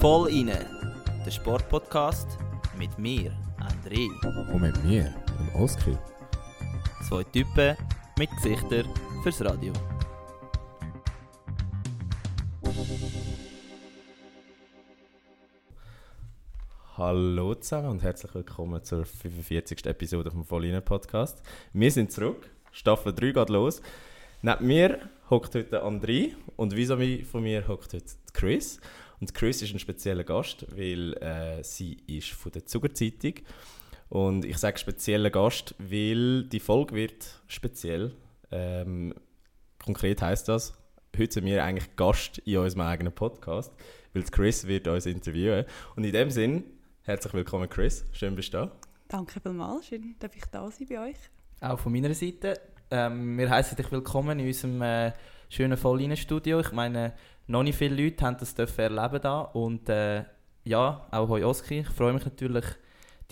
Voll inne, der Sportpodcast mit mir, André. Und mit mir, dem Oskar. Zwei Typen mit Gesichtern fürs Radio. Hallo zusammen und herzlich willkommen zur 45. Episode vom Vollinen Podcast. Wir sind zurück, Staffel 3 geht los. Neben mir hockt heute André und vis von mir hockt heute Chris. Und Chris ist ein spezieller Gast, weil äh, sie ist von der Zuckerzeitung. Und ich sage spezieller Gast, weil die Folge wird speziell. Ähm, konkret heißt das, heute sind wir eigentlich Gast in unserem eigenen Podcast, weil Chris wird uns interviewen. Und in dem Sinn, herzlich willkommen Chris, schön bist du da. Danke vielmals, schön, dass ich da sein bei euch. Auch von meiner Seite. Ähm, wir heißen dich willkommen in unserem äh, schönen Vollinen-Studio. Ich meine, noch nicht viele Leute haben das erleben da und äh, ja, auch hoi Oski. Ich freue mich natürlich,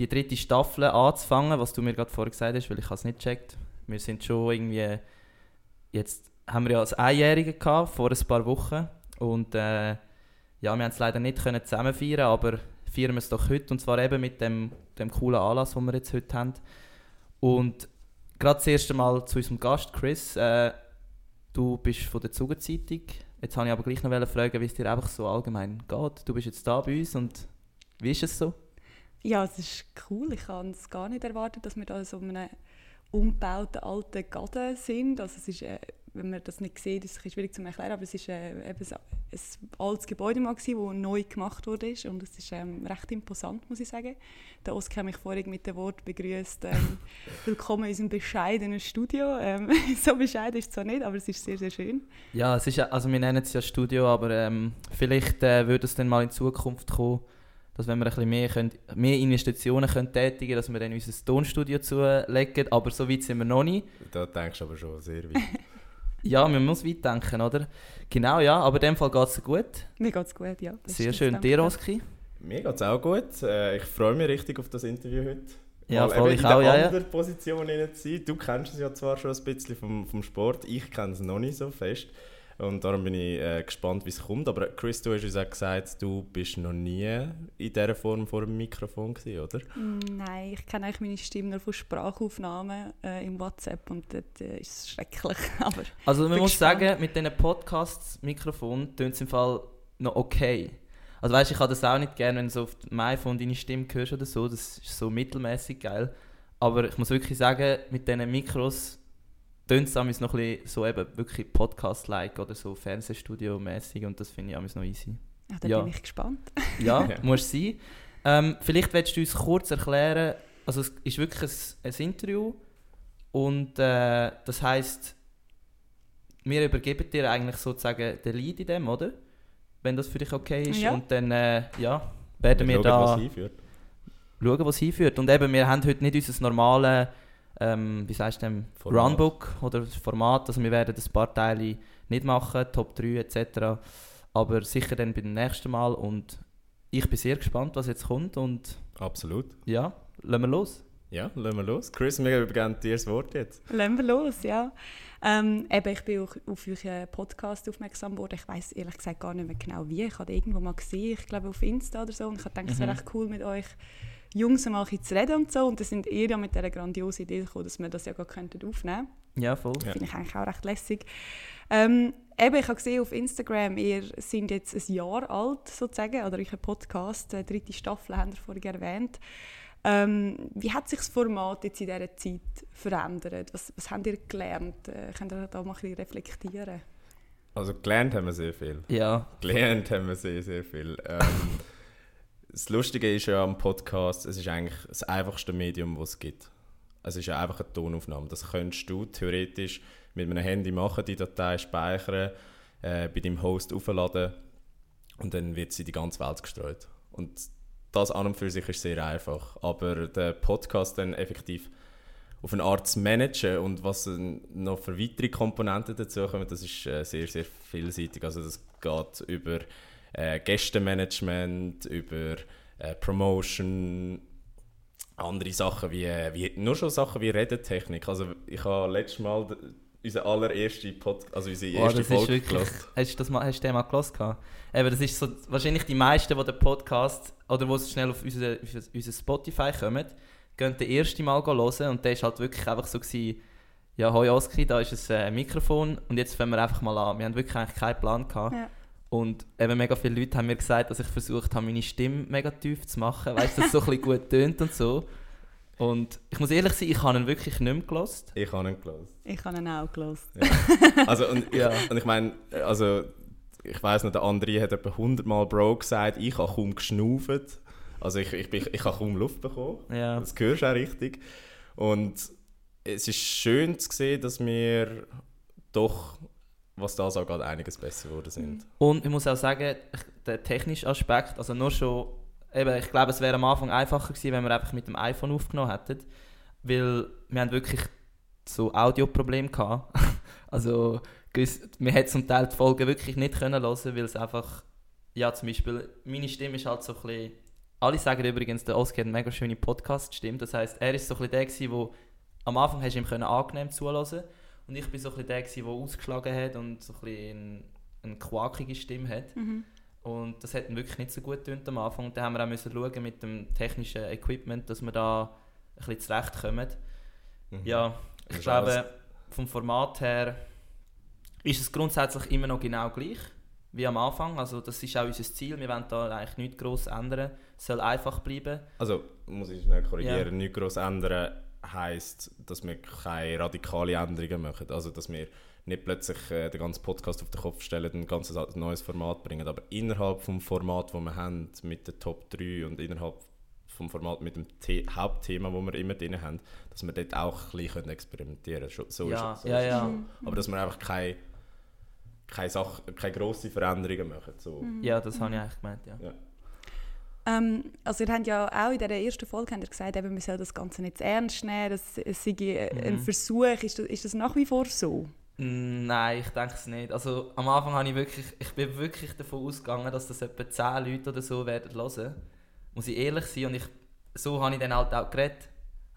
die dritte Staffel anzufangen, was du mir gerade vorher gesagt hast, weil ich es nicht gecheckt. Wir sind schon irgendwie, jetzt haben wir ja als Einjährige gehabt, vor ein paar Wochen und äh, ja, wir haben es leider nicht können zusammen feiern, aber feiern wir es doch heute und zwar eben mit dem, dem coolen Anlass, den wir jetzt heute haben. Und gerade das erste Mal zu unserem Gast, Chris. Äh, du bist von der Zugezeitung Jetzt wollte ich aber gleich noch fragen, wie es dir einfach so allgemein geht. Du bist jetzt da bei uns und wie ist es so? Ja, es ist cool. Ich habe es gar nicht erwartet, dass wir da so einem umgebauten alten Garten sind. Also es ist, äh, wenn man das nicht sieht, ist es schwierig zu erklären, aber es ist äh, eben ein altes Gebäude mal das neu gemacht wurde und es ist ähm, recht imposant, muss ich sagen. Der Oskar hat mich vorhin mit dem Wort begrüßt. Ähm, Willkommen in unserem bescheidenen Studio. Ähm, so bescheiden ist es zwar nicht, aber es ist sehr, sehr schön. Ja, es ist, also wir nennen es ja Studio, aber ähm, vielleicht äh, würde es dann mal in Zukunft kommen, dass wenn wir ein bisschen mehr, können, mehr Investitionen können tätigen dass wir dann unser Tonstudio zulegen. Aber so weit sind wir noch nicht. Da denkst du aber schon sehr weit. ja, man muss weit denken, oder? Genau, ja, aber in dem Fall geht es gut. Mir geht es gut, ja. Sehr schön. Dir, Oski? Mir geht es auch gut. Äh, ich freue mich richtig auf das Interview heute. Ja, voll, ich auch, ja. In der Position zu sein. Du kennst es ja zwar schon ein bisschen vom, vom Sport, ich kenne es noch nicht so fest. Und darum bin ich äh, gespannt, wie es kommt. Aber Chris, du hast uns auch gesagt, du bist noch nie in dieser Form vor dem Mikrofon gewesen, oder? Nein, ich kenne eigentlich meine Stimme nur von Sprachaufnahmen äh, im WhatsApp und das äh, ist schrecklich. Aber also man muss gespannt. sagen, mit diesen Podcasts, Mikrofon, tönt es im Fall noch okay. Also weißt, ich habe das auch nicht gerne, wenn du so auf dem iPhone deine Stimme hörst oder so. Das ist so mittelmäßig geil. Aber ich muss wirklich sagen, mit diesen Mikros tönt es noch ein so eben wirklich Podcast-like oder so Fernsehstudio-mäßig und das finde ich noch easy. Ja, da ja. bin ich gespannt. ja, muss sein. Ähm, vielleicht willst du uns kurz erklären, also es ist wirklich ein, ein Interview und äh, das heißt, wir übergeben dir eigentlich sozusagen den Lead in dem, oder? Wenn das für dich okay ist ja. und dann äh, ja, werden wir, wir schauen, da was hinführt. schauen, was hinführt. Und eben, wir haben heute nicht unser normales ähm, wie sagst du Runbook oder das Format. Also wir werden ein paar Teile nicht machen, Top 3 etc. Aber sicher dann beim nächsten Mal und ich bin sehr gespannt, was jetzt kommt und... Absolut. Ja, lassen wir los. Ja, lassen wir los. Chris, wir übergeben dir das Wort jetzt. Lassen wir los, ja. Ähm, eben, ich bin auch auf euren Podcast aufmerksam geworden. Ich weiß ehrlich gesagt gar nicht mehr genau wie. Ich habe irgendwo mal gesehen, ich glaube auf Insta oder so. Und ich habe gedacht, es wäre mhm. echt cool mit euch Jungs mal zu reden und so. Und dann sind ihr ja mit dieser grandiosen Idee gekommen, dass wir das ja gar könnten aufnehmen könnten. Ja, voll. Ja. Finde ich eigentlich auch recht lässig. Ähm, eben, ich habe gesehen auf Instagram, ihr seid jetzt ein Jahr alt, sozusagen, oder euer Podcast, die dritte Staffel, habt ihr vorhin erwähnt. Ähm, wie hat sich das Format jetzt in dieser Zeit verändert? Was, was habt ihr gelernt? Äh, könnt ihr da mal ein bisschen reflektieren? Also gelernt haben wir sehr viel. Ja. Gelernt haben wir sehr, sehr viel. Ähm, das Lustige ist ja am Podcast, es ist eigentlich das einfachste Medium, das es gibt. Es ist ja einfach eine Tonaufnahme. Das könntest du theoretisch mit einem Handy machen, die Datei speichern, äh, bei deinem Host aufladen und dann wird sie in die ganze Welt gestreut. Und das an und für sich ist sehr einfach. Aber der Podcast dann effektiv auf eine Art zu managen und was noch für weitere Komponenten dazu kommen, das ist äh, sehr, sehr vielseitig. Also das geht über äh, Gästemanagement, über äh, Promotion, andere Sachen wie, wie, nur schon Sachen wie Redetechnik. Also ich habe letztes Mal unsere allererste Podcast, also unsere erste das ist Folge wirklich, gehört. hast du das mal, hast du den mal gehört? Eben, das ist so, wahrscheinlich die meisten, die den Podcast, oder die schnell auf unser, auf unser Spotify kommen, gehen den ersten Mal hören und der war halt wirklich einfach so, gewesen, ja, hoi Oski, da ist ein äh, Mikrofon und jetzt fangen wir einfach mal an. Wir haben wirklich eigentlich keinen Plan gehabt. Ja. Und eben mega viele Leute haben mir gesagt, dass ich versucht habe, meine Stimme mega tief zu machen, weißt du, dass es so ein bisschen gut tönt und so. Und ich muss ehrlich sein, ich habe ihn wirklich nicht mehr gelost. Ich habe ihn gehört. Ich habe ihn auch gelesen. Also, und, Ja. und ich meine, also, ich weiß noch, der andere hat etwa 100 Mal Bro gesagt, ich habe kaum geschnauft. Also ich, ich, ich, ich habe kaum Luft bekommen. Ja. Das hörst du auch richtig. Und es ist schön zu sehen, dass wir doch, was das angeht, einiges besser geworden sind. Und ich muss auch sagen, der technische Aspekt, also nur schon, eben, ich glaube, es wäre am Anfang einfacher gewesen, wenn wir einfach mit dem iPhone aufgenommen hätten, weil wir haben wirklich so Audioprobleme gehabt. also wir hätten zum Teil die Folgen wirklich nicht können hören, weil es einfach, ja zum Beispiel, meine Stimme ist halt so ein bisschen, alle sagen übrigens, der Oscar hat eine mega schöne Podcast-Stimme, das heisst, er ist so ein bisschen der wo am Anfang hast du ihm angenehm zuhören und ich bin so ein bisschen der der ausgeschlagen hat und so ein bisschen eine, quakige Stimme hat. Mhm. Und das hat wirklich nicht so gut getan am Anfang. Und dann haben wir auch müssen schauen mit dem technischen Equipment, dass wir da ein bisschen zurechtkommen. Mhm. Ja, ich glaube, alles- vom Format her ist es grundsätzlich immer noch genau gleich wie am Anfang. Also das ist auch unser Ziel. Wir wollen da eigentlich nichts gross ändern. Es soll einfach bleiben. Also, muss ich schnell korrigieren, Ja. nicht gross ändern heisst, dass wir keine radikalen Änderungen machen. Also, dass wir nicht plötzlich äh, den ganzen Podcast auf den Kopf stellen und ein ganz neues Format bringen. Aber innerhalb vom Format, das wir haben, mit den Top 3 und innerhalb vom Format mit dem The Hauptthema, das wir immer drin haben, dass wir dort auch ein bisschen experimentieren können. So Ja. So ja, ja. schon. Aber dass wir einfach keine, keine, Sache, keine grossen Veränderungen machen. So. Ja, das habe ich eigentlich gemeint, ja. Ähm, also ihr habt ja auch in dieser ersten Folge habt ihr gesagt, eben, wir sollen das Ganze nicht zu ernst nehmen, das, es sei äh, ein Mhm. Versuch. Ist das, ist das nach wie vor so? Mm, Nein, ich denke es nicht. Also am Anfang habe ich wirklich, ich bin wirklich davon ausgegangen, dass das etwa 10 Leute oder so werden hören. Muss ich ehrlich sein und ich, so habe ich dann halt auch geredet.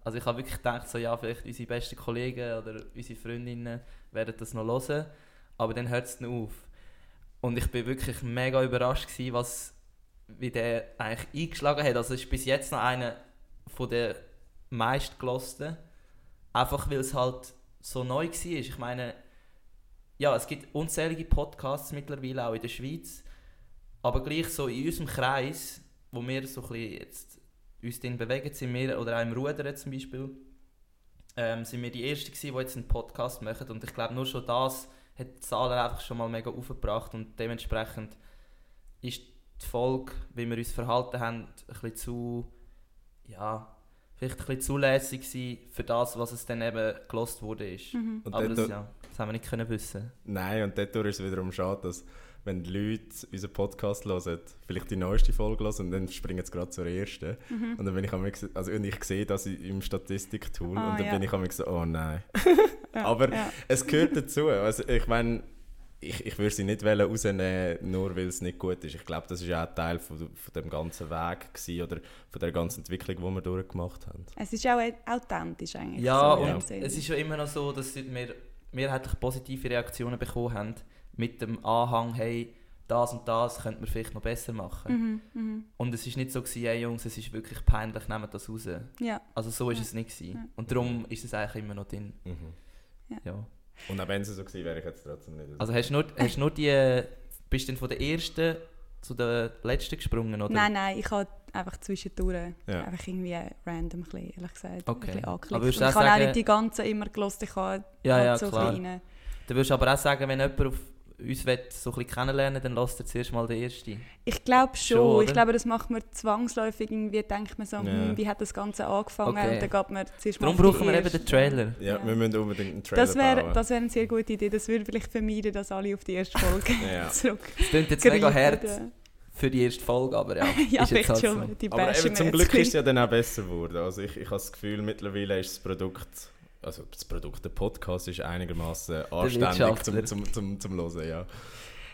Also ich habe wirklich gedacht, so, ja, vielleicht unsere besten Kollegen oder unsere Freundinnen werden das noch hören, aber dann hört es auf. Und ich bin wirklich mega überrascht gewesen, was, wie der eigentlich eingeschlagen hat. Also ist bis jetzt noch einer von der meistgelosten, einfach weil es halt so neu war. Ich meine, ja, es gibt unzählige Podcasts mittlerweile auch in der Schweiz, aber gleich so in unserem Kreis, wo wir so ein bisschen jetzt uns drin bewegen, sind wir, oder auch im Rudern zum Beispiel, ähm, sind wir die Ersten gewesen, die jetzt einen Podcast machen und ich glaube nur schon das hat die Zahlen einfach schon mal mega aufgebracht und dementsprechend ist die Folge, wie wir uns verhalten haben, ein bisschen zu, ja, vielleicht ein bisschen zulässig gewesen für das, was es dann eben gelost wurde ist. Mhm. Aber das, ja, das haben wir nicht können wissen. Nein, und dadurch ist es wiederum schade, dass wenn die Leute unseren Podcast hören, vielleicht die neueste Folge hören und dann springen sie gerade zur ersten. Und dann bin ich liebsten- also und ich sehe das im Statistiktool Ah, und dann ja. bin ich liebsten so, oh nein. Ja, Aber ja. es gehört dazu. Also ich meine, ich, ich würde sie nicht wollen rausnehmen, nur weil es nicht gut ist. Ich glaube, das ist auch ein Teil von, von dem ganzen Weg gewesen, oder von der ganzen Entwicklung, die wir durchgemacht haben. Es ist auch authentisch eigentlich. Ja, so und Sinn. es ist ja immer noch so, dass wir mehrheitlich positive Reaktionen bekommen haben mit dem Anhang, hey, das und das könnte man vielleicht noch besser machen. Mhm, mhm. Und es ist nicht so gewesen, hey Jungs, es ist wirklich peinlich, nehmt das raus. Ja. Also so ist Ja. es nicht gewesen. Ja. Und darum ist es eigentlich immer noch drin. Mhm. Ja. Und auch wenn es so gewesen wäre, ich jetzt trotzdem nicht. Also hast du nur, hast du nur die, bist du denn von der ersten zu der letzten gesprungen, oder? Nein, nein, ich habe einfach zwischendurch Ja. einfach irgendwie random, ein bisschen, ehrlich gesagt, Okay. ein bisschen angeklickt. Aber ich habe auch nicht die ganzen immer gelost, ich habe Ja, halt ja, so klar. ein bisschen rein. Du würdest aber auch sagen, wenn jemand auf uns will, so ein bisschen kennenlernen dann lasst er zuerst mal den ersten. Ich glaube schon. Schon, ich glaube, das macht man zwangsläufig. Irgendwie denkt man so, Ja. hm, wie hat das Ganze angefangen? Okay. Und dann geht man zuerst mal Darum die brauchen wir eben den Trailer. ja, Ja. wir müssen unbedingt einen Trailer Das wäre bauen. das wär eine sehr gute Idee. Das würde vielleicht vermeiden, dass alle auf die erste Folge Ja. zurück. Das klingt jetzt mega hart für die erste Folge, aber ja. Ja, ist jetzt vielleicht halt schon. so. Die Aber eben, zum Glück ist es ja dann auch besser geworden. Also ich, ich habe das Gefühl, mittlerweile ist das Produkt, also das Produkt, der Podcast ist einigermaßen anständig zum, zum, zum, zum Hören, ja.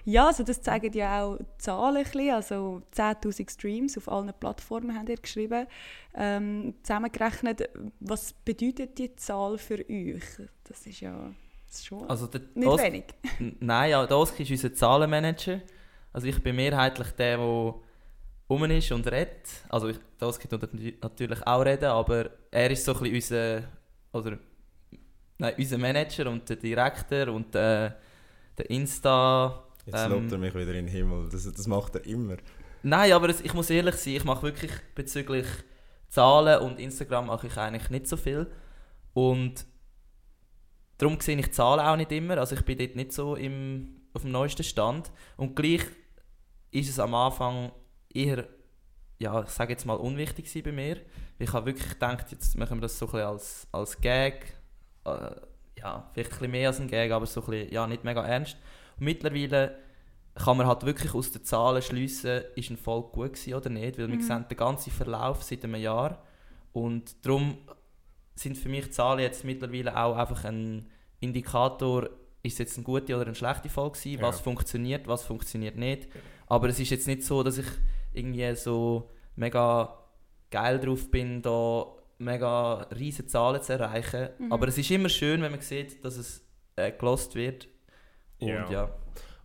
Ja, also das zeigen ja auch Zahlen. ein bisschen. Also 10'000 Streams auf allen Plattformen haben ihr geschrieben. Ähm, zusammengerechnet, was bedeutet die Zahl für euch? Das ist ja Das ist schon Also der nicht Os- wenig. Nein, ja, der Oski ist unser Zahlenmanager. Also ich bin mehrheitlich der, der rum ist und redet. Also ich, der Oski tut natürlich auch reden, aber er ist so ein bisschen unser, oder, nein, unser Manager und der Direktor und der, der Insta... Jetzt Ähm, lobt er mich wieder in den Himmel. Das, das macht er immer. Nein, aber es, ich muss ehrlich sein, ich mache wirklich bezüglich Zahlen und Instagram mache ich eigentlich nicht so viel. Und darum sehe ich Zahlen auch nicht immer. Also ich bin dort nicht so im, auf dem neuesten Stand. Und gleich ist es am Anfang eher, ja, ich sage jetzt mal, unwichtig bei mir. Ich habe wirklich gedacht, jetzt machen wir das so ein bisschen als, als Gag. Äh, ja, vielleicht ein mehr als ein Gag, aber so ein bisschen, ja, nicht mega ernst. Und mittlerweile kann man halt wirklich aus den Zahlen schliessen, ist ein Volk gut gewesen oder nicht, weil wir sehen den ganzen Verlauf seit einem Jahr und darum sind für mich die Zahlen jetzt mittlerweile auch einfach ein Indikator, ist es jetzt eine gute oder eine schlechte Folge gewesen, was Ja. funktioniert, was funktioniert nicht. Aber es ist jetzt nicht so, dass ich irgendwie so mega geil drauf bin, da mega riesige Zahlen zu erreichen. Aber es ist immer schön, wenn man sieht, dass es äh, gelost wird. Und Ja. ja.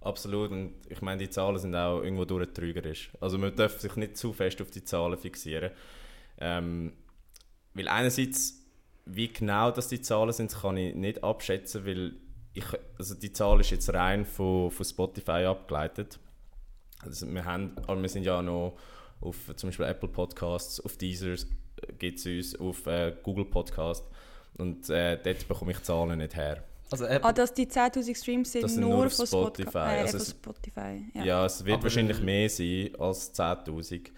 Absolut. Und ich meine, die Zahlen sind auch irgendwo durch trügerisch. Also man darf sich nicht zu fest auf die Zahlen fixieren. Ähm, weil einerseits, wie genau das die Zahlen sind, kann ich nicht abschätzen, weil ich, also die Zahl ist jetzt rein von, von Spotify abgeleitet. Also wir, haben, aber wir sind ja noch auf zum Beispiel Apple Podcasts, auf Deezer gibt es uns, auf äh, Google Podcast und äh, dort bekomme ich Zahlen nicht her. Also, äh, Ah, dass die 10'000 Streams sind, Das sind nur, von Spotify. Spotify. Äh, Also Spotify. Ja, Ja. es wird Aber- wahrscheinlich mehr sein als 10'000.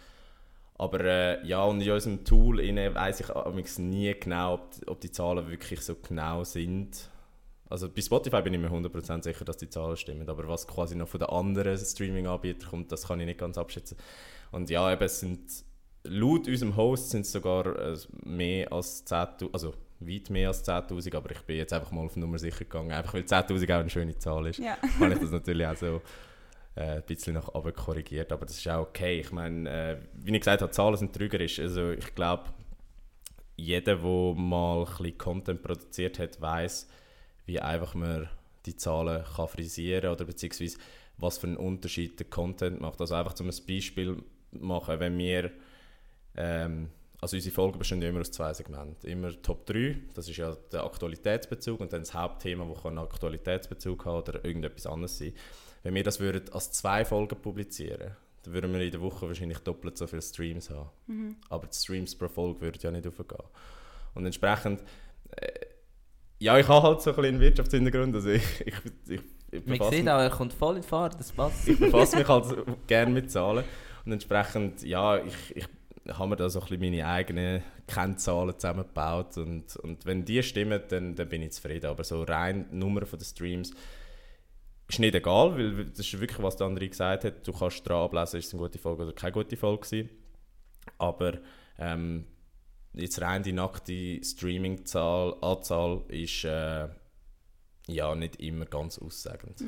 Aber äh, ja, und in unserem Tool weiß ich amigs nie genau, ob, die- ob die Zahlen wirklich so genau sind. Also bei Spotify bin ich mir 100% sicher, dass die Zahlen stimmen. Aber was quasi noch von den anderen Streaming-Anbietern kommt, das kann ich nicht ganz abschätzen. Und ja, eben, es sind laut unserem Host sind es sogar äh, mehr als 10'000, also weit mehr als 10'000, aber ich bin jetzt einfach mal auf Nummer sicher gegangen. Einfach weil 10'000 auch eine schöne Zahl ist Ja. habe ich das natürlich auch so äh, ein bisschen nach oben korrigiert. Aber das ist auch okay. Ich meine, äh, wie ich gesagt habe, Zahlen sind trügerisch. Also ich glaube, jeder, der mal ein bisschen Content produziert hat, weiß, wie einfach man die Zahlen kann frisieren oder beziehungsweise was für einen Unterschied der Content macht. Also einfach zum Beispiel machen, wenn wir ähm, also unsere Folgen bestehen immer aus zwei Segmenten. Immer Top 3, das ist ja der Aktualitätsbezug und dann das Hauptthema, das einen Aktualitätsbezug haben oder irgendetwas anderes sein. Wenn wir das würden als zwei Folgen publizieren, dann würden wir in der Woche wahrscheinlich doppelt so viele Streams haben. Aber die Streams pro Folge würden ja nicht aufgehen. Und entsprechend, äh, ja, ich habe halt so ein bisschen einen Wirtschaftshintergrund, also ich, ich, ich, ich man sieht auch, er kommt voll in die Fahrt, das passt. ich befasse mich halt gerne mit Zahlen. Und entsprechend, ja, ich, ich habe mir da so ein bisschen meine eigenen Kennzahlen zusammengebaut. Und, und wenn die stimmen, dann, dann bin ich zufrieden. Aber so rein die Nummer von den Streams ist nicht egal, weil das ist wirklich, was der andere gesagt hat. Du kannst dran ablesen, ist es eine gute Folge oder keine gute Folge gewesen. Aber ähm, jetzt rein die nackte Streaming-Zahl, Anzahl ist äh, ja nicht immer ganz aussagend.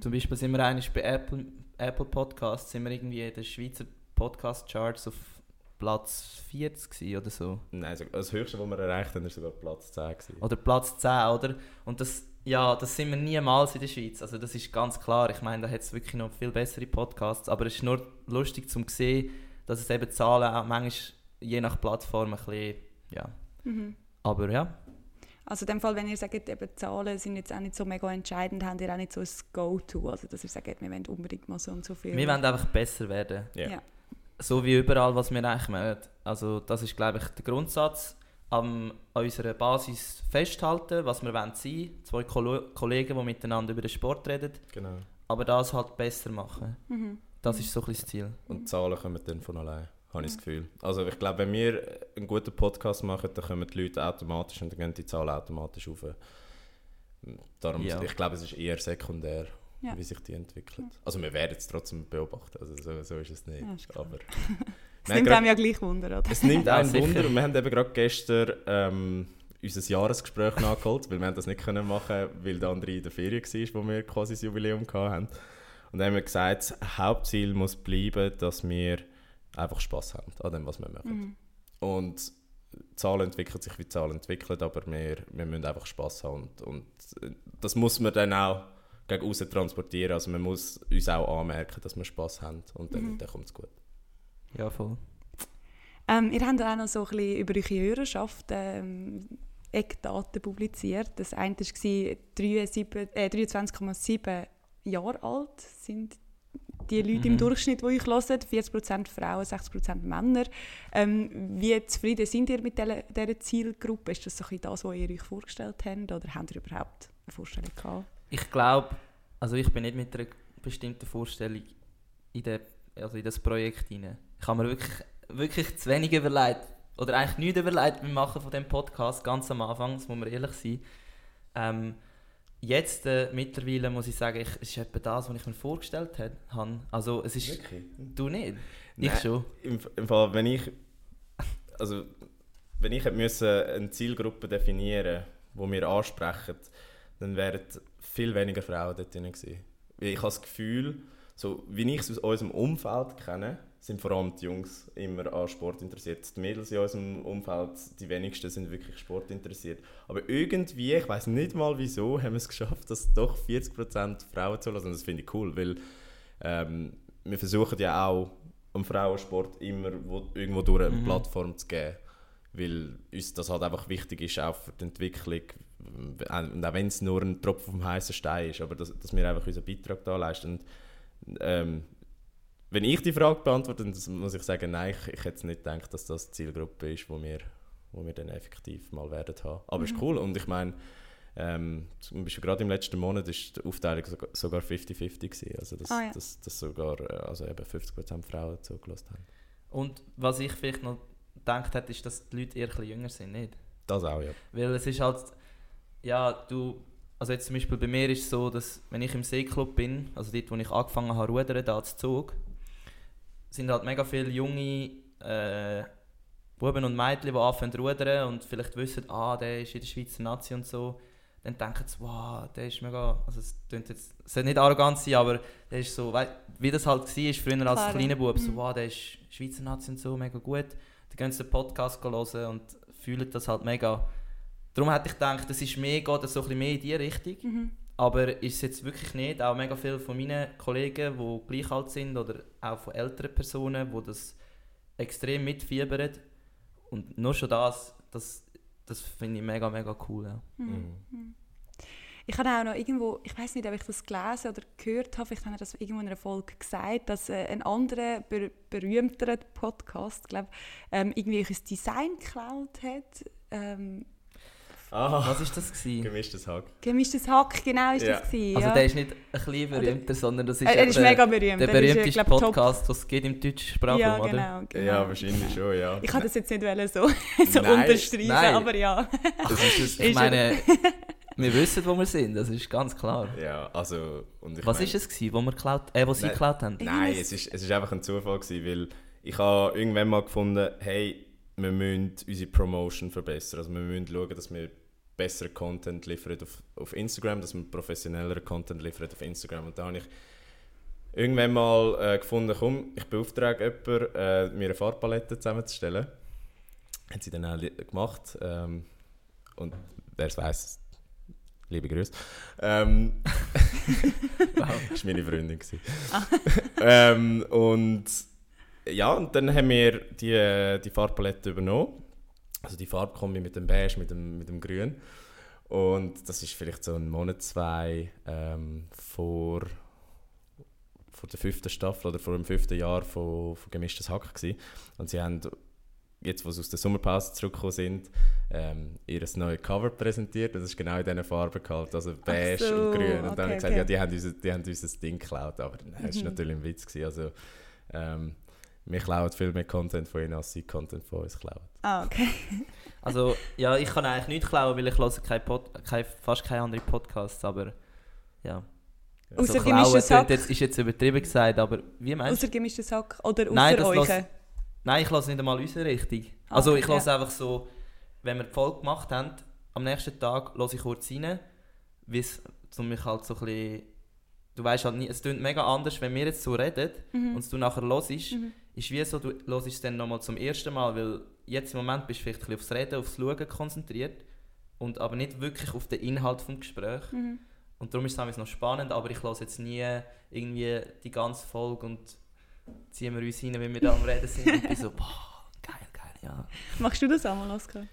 Zum Beispiel sind wir eigentlich bei Apple, Apple Podcasts, sind wir irgendwie in den Schweizer Podcast-Charts auf Platz 40 gewesen oder so. Nein, so- das Höchste, was wir erreicht haben, war sogar Platz 10. Gewesen. Oder Platz 10, oder? Und das, ja, das sind wir niemals in der Schweiz. Also das ist ganz klar. Ich meine, da hat es wirklich noch viel bessere Podcasts. Aber es ist nur lustig zum sehen, dass es eben Zahlen auch manchmal je nach Plattform ein bisschen, ja. Aber ja. Also in dem Fall, wenn ihr sagt, eben, die Zahlen sind jetzt auch nicht so mega entscheidend, habt ihr auch nicht so ein Go-To. Also dass ihr sagt, wir wollen unbedingt mal so und so viel. Wir wollen einfach besser werden. Ja. Ja. So wie überall, was wir eigentlich machen. Also das ist, glaube ich, der Grundsatz. Am, an unserer Basis festhalten, was wir wollen sein. Zwei Kollo- Kollegen, die miteinander über den Sport reden. Genau. Aber das halt besser machen. Mhm. Das ist so ein bisschen das Ziel. Und die Zahlen kommen dann von allein, habe ich das Gefühl. Also ich glaube, wenn wir einen guten Podcast machen, dann kommen die Leute automatisch und dann gehen die Zahlen automatisch auf. Darum, Ja. ich glaube, es ist eher sekundär, Ja. wie sich die entwickelt. Also wir werden es trotzdem beobachten, also so, so ist es nicht. Ja, ist. Aber Es nimmt einem ja gleich Wunder, oder? Es nimmt Ja, sicher. Wunder und wir haben eben gerade gestern ähm, unser Jahresgespräch nachgeholt, weil wir haben das nicht können machen weil der andere in der Ferien war, wo wir quasi das Jubiläum hatten. Und dann haben wir gesagt, das Hauptziel muss bleiben, dass wir einfach Spass haben an dem, was wir machen. Und die Zahlen entwickeln sich, wie die Zahlen entwickeln, aber wir, wir müssen einfach Spass haben und, und äh, das muss man dann auch gegen außen transportieren, also man muss uns auch anmerken, dass wir Spass haben und dann, Mhm. dann kommt es gut. Ja, voll. Ähm, ihr habt auch noch so ein bisschen über eure Hörerschaft ähm, Eckdaten publiziert. Das eine war 23,7 äh, 23,7 Jahre alt sind die Leute im Mhm. Durchschnitt, die euch hören. 40% Frauen, 60% Männer. Ähm, wie zufrieden sind ihr mit dieser, dieser Zielgruppe? Ist das so ein bisschen das, was ihr euch vorgestellt habt? Oder habt ihr überhaupt eine Vorstellung gehabt? Ich glaube, also ich bin nicht mit einer bestimmten Vorstellung in, de, also in das Projekt hinein. Ich habe mir wirklich, wirklich zu wenig überlegt, oder eigentlich nichts überlegt beim Machen von dem Podcast, ganz am Anfang, das muss man ehrlich sein. Ähm, jetzt, äh, mittlerweile muss ich sagen, ich, es ist etwa das, was ich mir vorgestellt habe. Also es ist... Wirklich? Du nicht? Ich Nein, schon. Im, Im Fall, wenn ich, also, wenn ich hätte müssen eine Zielgruppe definieren die wir ansprechen, dann wären viel weniger Frauen dort drin gewesen. Ich habe das Gefühl, so wie ich es aus unserem Umfeld kenne, sind vor allem die Jungs immer an Sport interessiert. Die Mädels in unserem Umfeld, die wenigsten sind wirklich Sport interessiert. Aber irgendwie, ich weiß nicht mal wieso, haben wir es geschafft, dass doch 40% Frauen zulassen. Und das finde ich cool, weil ähm, wir versuchen ja auch am Frauensport immer wo, irgendwo durch eine Mhm. Plattform zu geben. Weil uns das halt einfach wichtig ist, auch für die Entwicklung. Und auch wenn es nur ein Tropfen vom heißen Stein ist, aber dass, dass wir einfach unseren Beitrag da leisten. Und, ähm, wenn ich die Frage beantworte, dann muss ich sagen, nein, ich, ich hätte nicht gedacht, dass das die Zielgruppe ist, wo wir, wo wir dann effektiv mal werden haben. Aber es ist cool und ich meine, ähm, zum Beispiel gerade im letzten Monat ist die Aufteilung sogar- sogar 50-50 gewesen. Also dass, Ah, ja. dass, dass sogar äh, also eben 50% Frauen zugelassen haben. Und was ich vielleicht noch gedacht hätte, ist, dass die Leute eher ein bisschen jünger sind, nicht? Das auch, ja. Weil es ist halt, ja, du, also jetzt zum Beispiel bei mir ist es so, dass wenn ich im Seeclub bin, also dort, wo ich angefangen habe rudern, da zu Zug, sind halt mega viele junge äh, Buben und Mädchen, die anfangen zu rudern und vielleicht wissen, ah, der ist in der Schweizer Nazi und so, dann denken sie, wow, der ist mega, also es klingt jetzt, es soll nicht arrogant sein, aber der ist so, wei- wie das halt war früher als kleiner Bub, so, mhm. wow, der ist Schweizer Nazi und so, mega gut. Dann gehen sie den Podcast hören und fühlen das halt mega. Darum hätte ich gedacht, das ist mehr, geht das so ein bisschen mehr in diese Richtung. Mhm. Aber ist es jetzt wirklich nicht. Auch mega viele von meinen Kollegen, die gleich alt sind oder auch von älteren Personen, die das extrem mitfiebern. Und nur schon das, das, das finde ich mega, mega cool. Ja. Mhm. Ich habe auch noch irgendwo, ich weiß nicht, ob ich das gelesen oder gehört habe, vielleicht haben wir das irgendwo in einer Folge gesagt, dass äh, ein anderer ber berühmterer Podcast, glaube ähm, irgendwie ein Design geklaut hat. Ähm, Ah, Was war das? Gewesen? gemischtes Hack. gemischtes Hack, genau ist Ja. das gewesen, Also der ist nicht ein bisschen berühmter, sondern das ist, er, er ist der, mega berühmt. der er ist, äh, berühmteste glaub, Top- Podcast, was es gibt im deutschen Sprachraum, Ja, oder? genau, genau. Ja, wahrscheinlich schon, ja. Ich kann das jetzt nicht wollen so, so Nein, unterstreichen, nein. aber ja. Das ist das, Ich meine, wir wissen, wo wir sind, das ist ganz klar. ja, also... Und ich Was ist es gewesen, wo wir geklaut, äh, wo sie Nein. geklaut haben? Nein, es ist, es ist einfach ein Zufall gewesen, weil ich habe irgendwann mal gefunden, hey, wir müssen unsere Promotion verbessern. Also wir müssen schauen, dass wir besseren Content liefern auf, auf Instagram, dass wir professionelleren Content liefern auf Instagram. Und da habe ich irgendwann mal äh, gefunden, komm, ich beauftrage jemanden, äh, mir eine Farbpalette zusammenzustellen. Hat sie dann auch gemacht. Ähm, und wer es weiss, liebe Grüße. Ähm, Wow. das war meine Freundin. ähm, und ja, und dann haben wir die, die Farbpalette übernommen. Also die Farbkombi mit dem Beige, mit dem, mit dem Grün. Und das ist vielleicht so ein Monat, zwei ähm, vor, vor der fünften Staffel oder vor dem fünften Jahr von, von Gemischtes Hack gewesen. Und sie haben, jetzt wo sie aus der Sommerpause zurückgekommen sind, ähm, ihr neues Cover präsentiert. Und das ist genau in diesen Farben gehalten, also beige so, und grün. Und dann okay, habe ich gesagt, okay. ja, die haben, unser, die haben uns das Ding geklaut. Aber nein, das war Mhm. natürlich ein Witz. Gewesen. Also, ähm, wir klauen viel mehr Content von ihnen, als sie Content von uns klauen. Ah, okay. Also, ja, ich kann eigentlich nichts klauen, weil ich höre kein Pod, kein, fast keine anderen Podcasts, aber ja. Außer Also, klauen Hack. klingt jetzt, ist jetzt übertrieben gesagt, aber wie meinst du? Außer gemischtes Hack oder außer Nein, das euch? Nein, ich lasse nicht einmal unsere Richtung. Ah, Also okay, ich lasse einfach so, wenn wir die Folge gemacht haben, am nächsten Tag lasse ich kurz rein, wie es um mich halt so ein bisschen... Du weißt halt nie, es klingt mega anders, wenn wir jetzt so reden Mhm. und es du nachher hörst, Mhm. Ist wie so, du hörst es dann nochmal zum ersten Mal, weil jetzt im Moment bist du vielleicht ein bisschen aufs Reden, aufs Schauen konzentriert und aber nicht wirklich auf den Inhalt des Gesprächs. Mhm. Und darum ist es noch spannend, aber ich höre jetzt nie irgendwie die ganze Folge und ziehen wir uns rein, wenn wir da am Reden sind und bin so, boah, geil, geil, ja. Machst du das auch mal, Oskar?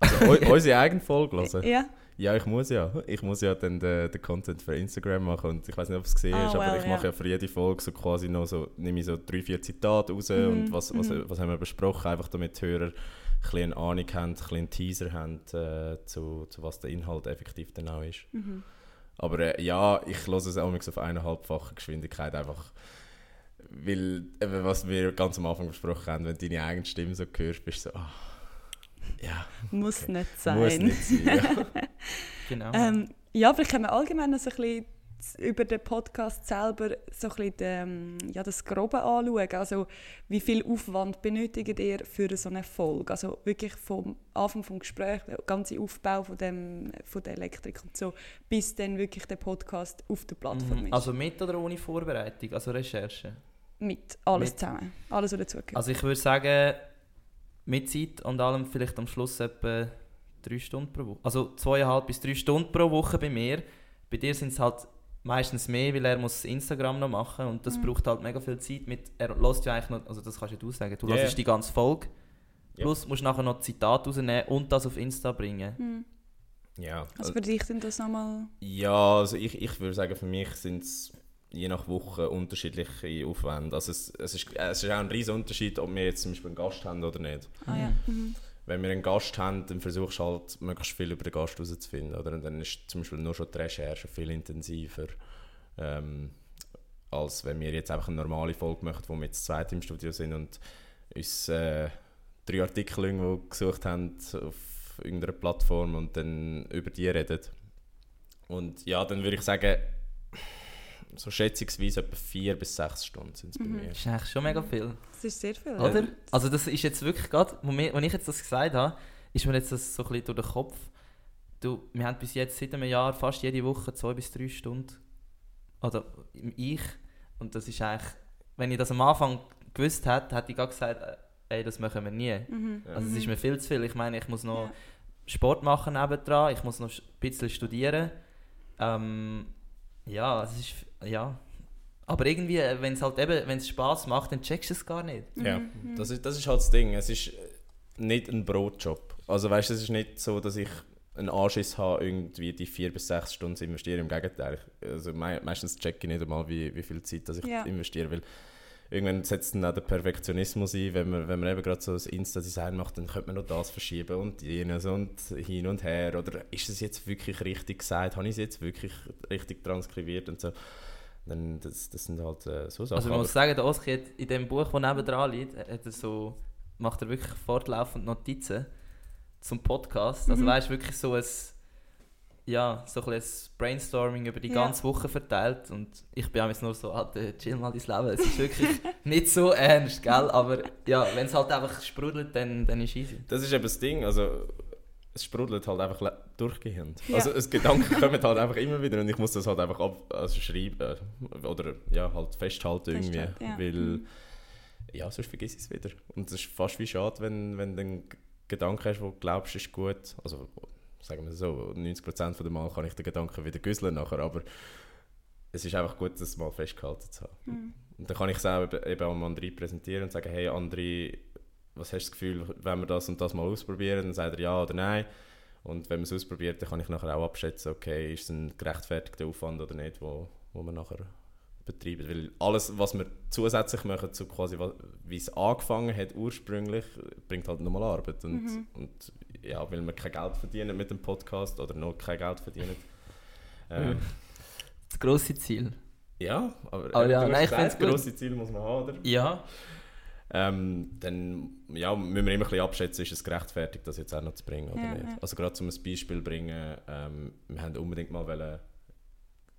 Also unsere eigene Folge hören? Ja. Ja, ich muss ja. Ich muss ja dann den, den Content für Instagram machen und ich weiß nicht, ob du es gesehen Ah, hast, aber well, ich mache ja. für jede Folge so quasi noch so, nehme ich so drei, vier Zitate raus Mhm, und was, was, mhm. was haben wir besprochen, einfach damit die Hörer ein bisschen eine Ahnung haben, ein bisschen einen Teaser haben, äh, zu, zu was der Inhalt effektiv dann auch ist. Mhm. Aber äh, ja, ich höre es auch auf eineinhalbfache Geschwindigkeit einfach, weil, eben, was wir ganz am Anfang besprochen haben, wenn du deine eigene Stimme so hörst, bist du so, ah, ja, Muss Okay. nicht sein. muss nicht sein. Ja. Genau. Ähm, ja, vielleicht können wir allgemein noch so ein bisschen über den Podcast selber so ein bisschen den, ja, das Grobe anschauen. Also wie viel Aufwand benötigt ihr für so eine Folge? Also wirklich vom Anfang des Gesprächs, der ganze Aufbau von, dem, von der Elektrik und so, bis dann wirklich der Podcast auf der Plattform Mhm. ist. Also mit oder ohne Vorbereitung, also Recherche? Mit, alles mit- zusammen. Alles, was dazugehört. Also ich würde sagen, mit Zeit und allem vielleicht am Schluss etwa drei Stunden pro Woche. Also zweieinhalb bis drei Stunden pro Woche bei mir. Bei dir sind es halt meistens mehr, weil er muss Instagram noch machen und das Mhm. braucht halt mega viel Zeit. Mit, er lässt ja eigentlich noch, also das kannst ja du sagen, du hörst ja. die ganze Folge. Ja. Plus musst nachher noch Zitate rausnehmen und das auf Insta bringen. Hm. ja. Also für dich sind das nochmal... Ja, also ich, ich würde sagen, für mich sind es je nach Woche unterschiedliche Aufwände. Also es, es, ist, es ist auch ein riesen Unterschied, ob wir jetzt zum Beispiel einen Gast haben oder nicht. Ah ja. Mhm. Wenn wir einen Gast haben, dann versuchst du halt möglichst viel über den Gast herauszufinden. Oder? Und dann ist zum Beispiel nur schon die Recherche viel intensiver, ähm, als wenn wir jetzt einfach eine normale Folge machen, wo wir jetzt zweit im Studio sind und uns äh, drei Artikel irgendwo gesucht haben auf irgendeiner Plattform und dann über die reden. Und ja, dann würde ich sagen, so schätzungsweise etwa vier bis sechs Stunden sind es bei Mhm. mir. Das ist eigentlich schon mega viel. Das ist sehr viel. Oder? Also das ist jetzt wirklich gerade, wo ich jetzt das gesagt habe, ist mir jetzt das so ein bisschen durch den Kopf. Du, wir haben bis jetzt seit einem Jahr fast jede Woche zwei bis drei Stunden. Oder ich. Und das ist eigentlich, wenn ich das am Anfang gewusst hätte, hätte ich gerade gesagt, äh, ey, das machen wir nie. Mhm. Ja. Also es ist mir viel zu viel. Ich meine, ich muss noch Ja. Sport machen nebendran, ich muss noch ein bisschen studieren. Ähm, ja, es ist, ja. Aber irgendwie, wenn es halt eben, wenn es Spaß macht, dann checkst du es gar nicht. Ja, Mhm. das ist, das ist halt das Ding. Es ist äh, nicht ein Brotjob. Also weißt du, es ist nicht so, dass ich einen Anschiss habe, irgendwie die vier bis sechs Stunden zu investieren. Im Gegenteil. Also mei meistens checke ich nicht einmal, wie, wie viel Zeit dass ich Ja. investiere. Weil irgendwann setzt dann auch der Perfektionismus ein. Wenn man, wenn man eben gerade so das Insta-Design macht, dann könnte man noch das verschieben und jenes und hin und her. Oder ist es jetzt wirklich richtig gesagt? Habe ich es jetzt wirklich richtig transkribiert und so? Dann, das, das sind halt äh, so Sachen. Also man muss sagen, der Oski hat in dem Buch, das nebendran liegt, hat er so, macht er wirklich fortlaufend Notizen zum Podcast. Also Mhm. weißt du, wirklich so ein, ja, so ein, bisschen ein Brainstorming über die Ja. ganze Woche verteilt. Und ich bin auch jetzt nur so, Alter, chill mal dein Leben. Es ist wirklich nicht so ernst, gell? Aber ja, wenn es halt einfach sprudelt, dann, dann ist easy. Das ist eben das Ding, also es sprudelt halt einfach durchgehend. Ja. Also es Gedanken kommen halt einfach immer wieder und ich muss das halt einfach ab, also schreiben oder ja, halt festhalten irgendwie, ja. weil Mhm. ja, sonst vergiss ich es wieder. Und es ist fast wie schade, wenn, wenn du einen Gedanken hast, wo du glaubst, ist gut, also sagen wir so, 90% von dem Mal kann ich den Gedanken wieder güsseln nachher, aber es ist einfach gut, das mal festgehalten zu haben. Mhm. Und dann kann ich es auch eben- am André präsentieren und sagen, hey André, was hast du das Gefühl, wenn wir das und das mal ausprobieren? Dann sagt er ja oder nein. Und wenn man es ausprobiert, dann kann ich nachher auch abschätzen, okay, ist es ein gerechtfertigter Aufwand oder nicht, wo, wo wir nachher betreiben. Weil alles, was wir zusätzlich machen, zu quasi, wie es angefangen hat ursprünglich, bringt halt nochmal Arbeit. Und, Mhm. und ja, weil wir kein Geld verdienen mit dem Podcast oder noch kein Geld verdienen. Ähm, Das grosse Ziel. ja, aber, Aber äh, ja, nein, ich gut. grosse Ziel muss man haben, oder? Ja. Ähm, dann ja, müssen wir immer ein bisschen abschätzen, ist es gerechtfertigt, das jetzt auch noch zu bringen oder Ja, nicht. ja. Also gerade zum ein Beispiel bringen, ähm, wir haben unbedingt mal wollen,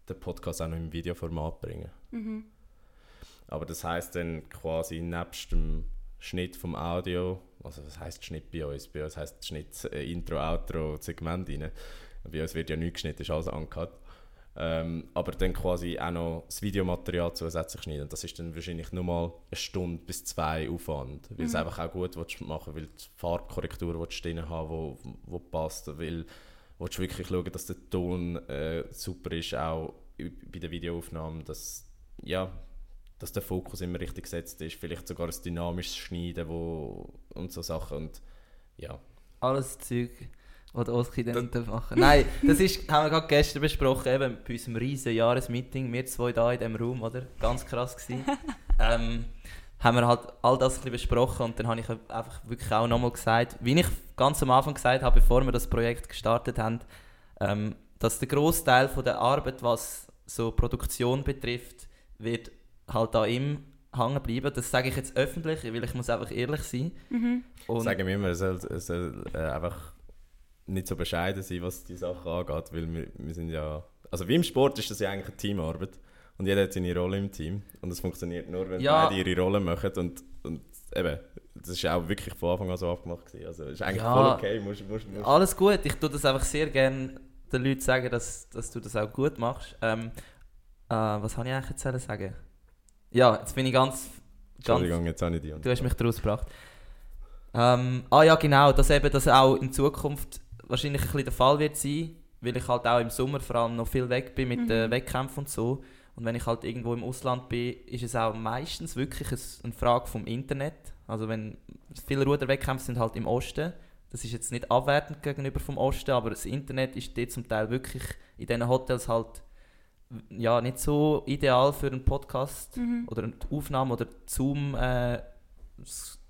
den Podcast auch noch im Videoformat bringen. Mhm. Aber das heißt dann quasi nebst dem Schnitt vom Audio, also was heißt Schnitt bei uns? Bei uns heißt Schnitt äh, Intro, Outro, Segment rein. Bei uns wird ja nichts geschnitten, ist alles uncut. Ähm, aber dann quasi auch noch das Videomaterial zusätzlich schneiden. Und das ist dann wahrscheinlich nur mal eine Stunde bis zwei Aufwand. Weil es einfach auch gut willst machen weil die Farbkorrektur willst drin haben wo, wo passt. Weil willst du wirklich schauen, dass der Ton äh, super ist, auch bei der Videoaufnahme, dass, ja, dass der Fokus immer richtig gesetzt ist. Vielleicht sogar ein dynamisches Schneiden wo, und so Sachen. Und, ja. Alles Zeug, was der Oski dann das machen Nein, das ist, haben wir gerade gestern besprochen, eben bei unserem riesen Jahresmeeting, wir zwei da in diesem Raum, oder? Ganz krass gewesen. ähm, haben wir halt all das ein bisschen besprochen und dann habe ich einfach wirklich auch nochmal gesagt, wie ich ganz am Anfang gesagt habe, bevor wir das Projekt gestartet haben, ähm, dass der Großteil von der Arbeit, was so Produktion betrifft, wird halt da ihm hängen bleiben. Das sage ich jetzt öffentlich, weil ich muss einfach ehrlich sein. Mhm. Und Sagen wir immer, es soll, es soll äh, einfach nicht so bescheiden sein, was die Sache angeht, weil wir, wir sind ja... Also wie im Sport ist das ja eigentlich eine Teamarbeit und jeder hat seine Rolle im Team und es funktioniert nur, wenn Ja. beide ihre Rolle machen und, und eben, das ist auch wirklich von Anfang an so abgemacht gewesen. Also ist eigentlich Ja. voll okay, musst, musst, musst. Alles gut, ich tue das einfach sehr gerne den Leuten sagen, dass, dass du das auch gut machst. Ähm, äh, was habe ich eigentlich jetzt sagen? Ja, jetzt bin ich ganz... ganz Entschuldigung, jetzt habe ich die du hast mich daraus gebracht. Ähm, ah ja, genau, dass eben das auch in Zukunft wahrscheinlich ein bisschen der Fall wird sein, weil ich halt auch im Sommer vor allem noch viel weg bin mit den Wettkämpfen und so. Und wenn ich halt irgendwo im Ausland bin, ist es auch meistens wirklich ein- eine Frage vom Internet. Also wenn viele Ruderwettkämpfe sind halt im Osten. Das ist jetzt nicht abwertend gegenüber vom Osten, aber das Internet ist dort zum Teil wirklich in diesen Hotels halt ja, nicht so ideal für einen Podcast Mhm. oder eine Aufnahme oder Zoom, äh,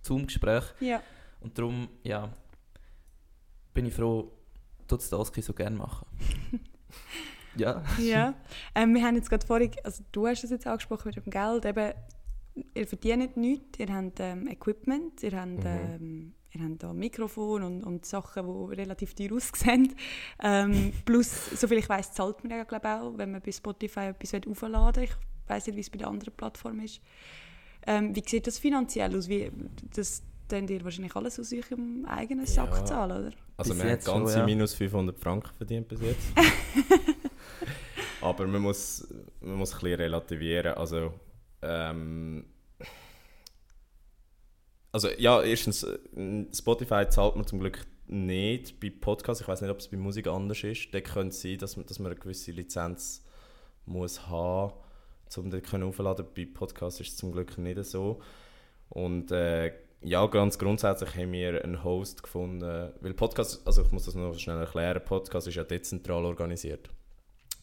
Zoom-Gespräch. Ja. Und darum, ja, bin ich froh, der Oski so gerne machen. ja. ja. Ähm, wir haben jetzt gerade vorhin, also du hast es jetzt angesprochen mit dem Geld, eben, ihr verdient nichts, ihr habt ähm, Equipment, ihr habt, ähm, ihr habt da Mikrofon und, und Sachen, die relativ teuer aussehen. Ähm, plus, soviel ich weiß, zahlt man ja glaube auch, wenn man bei Spotify etwas aufladen will. Ich weiß nicht, wie es bei den anderen Plattformen ist. Ähm, wie sieht das finanziell aus? Wie, das könnt ihr wahrscheinlich alles aus eurem eigenen Sack Ja. zahlen, oder? Also Bis wir haben jetzt schon, ganze ja. minus 500 Franken verdient bis jetzt. Aber man muss, man muss ein bisschen relativieren. Also, ähm, also ja, erstens, äh, Spotify zahlt man zum Glück nicht bei Podcasts. Ich weiß nicht, ob es bei Musik anders ist. Da könnte es sein, dass man, dass man eine gewisse Lizenz muss haben um das können aufladen. Bei Podcasts ist es zum Glück nicht so. Und äh, ja, ganz grundsätzlich haben wir einen Host gefunden, weil Podcast, also ich muss das noch schnell erklären, Podcast ist ja dezentral organisiert.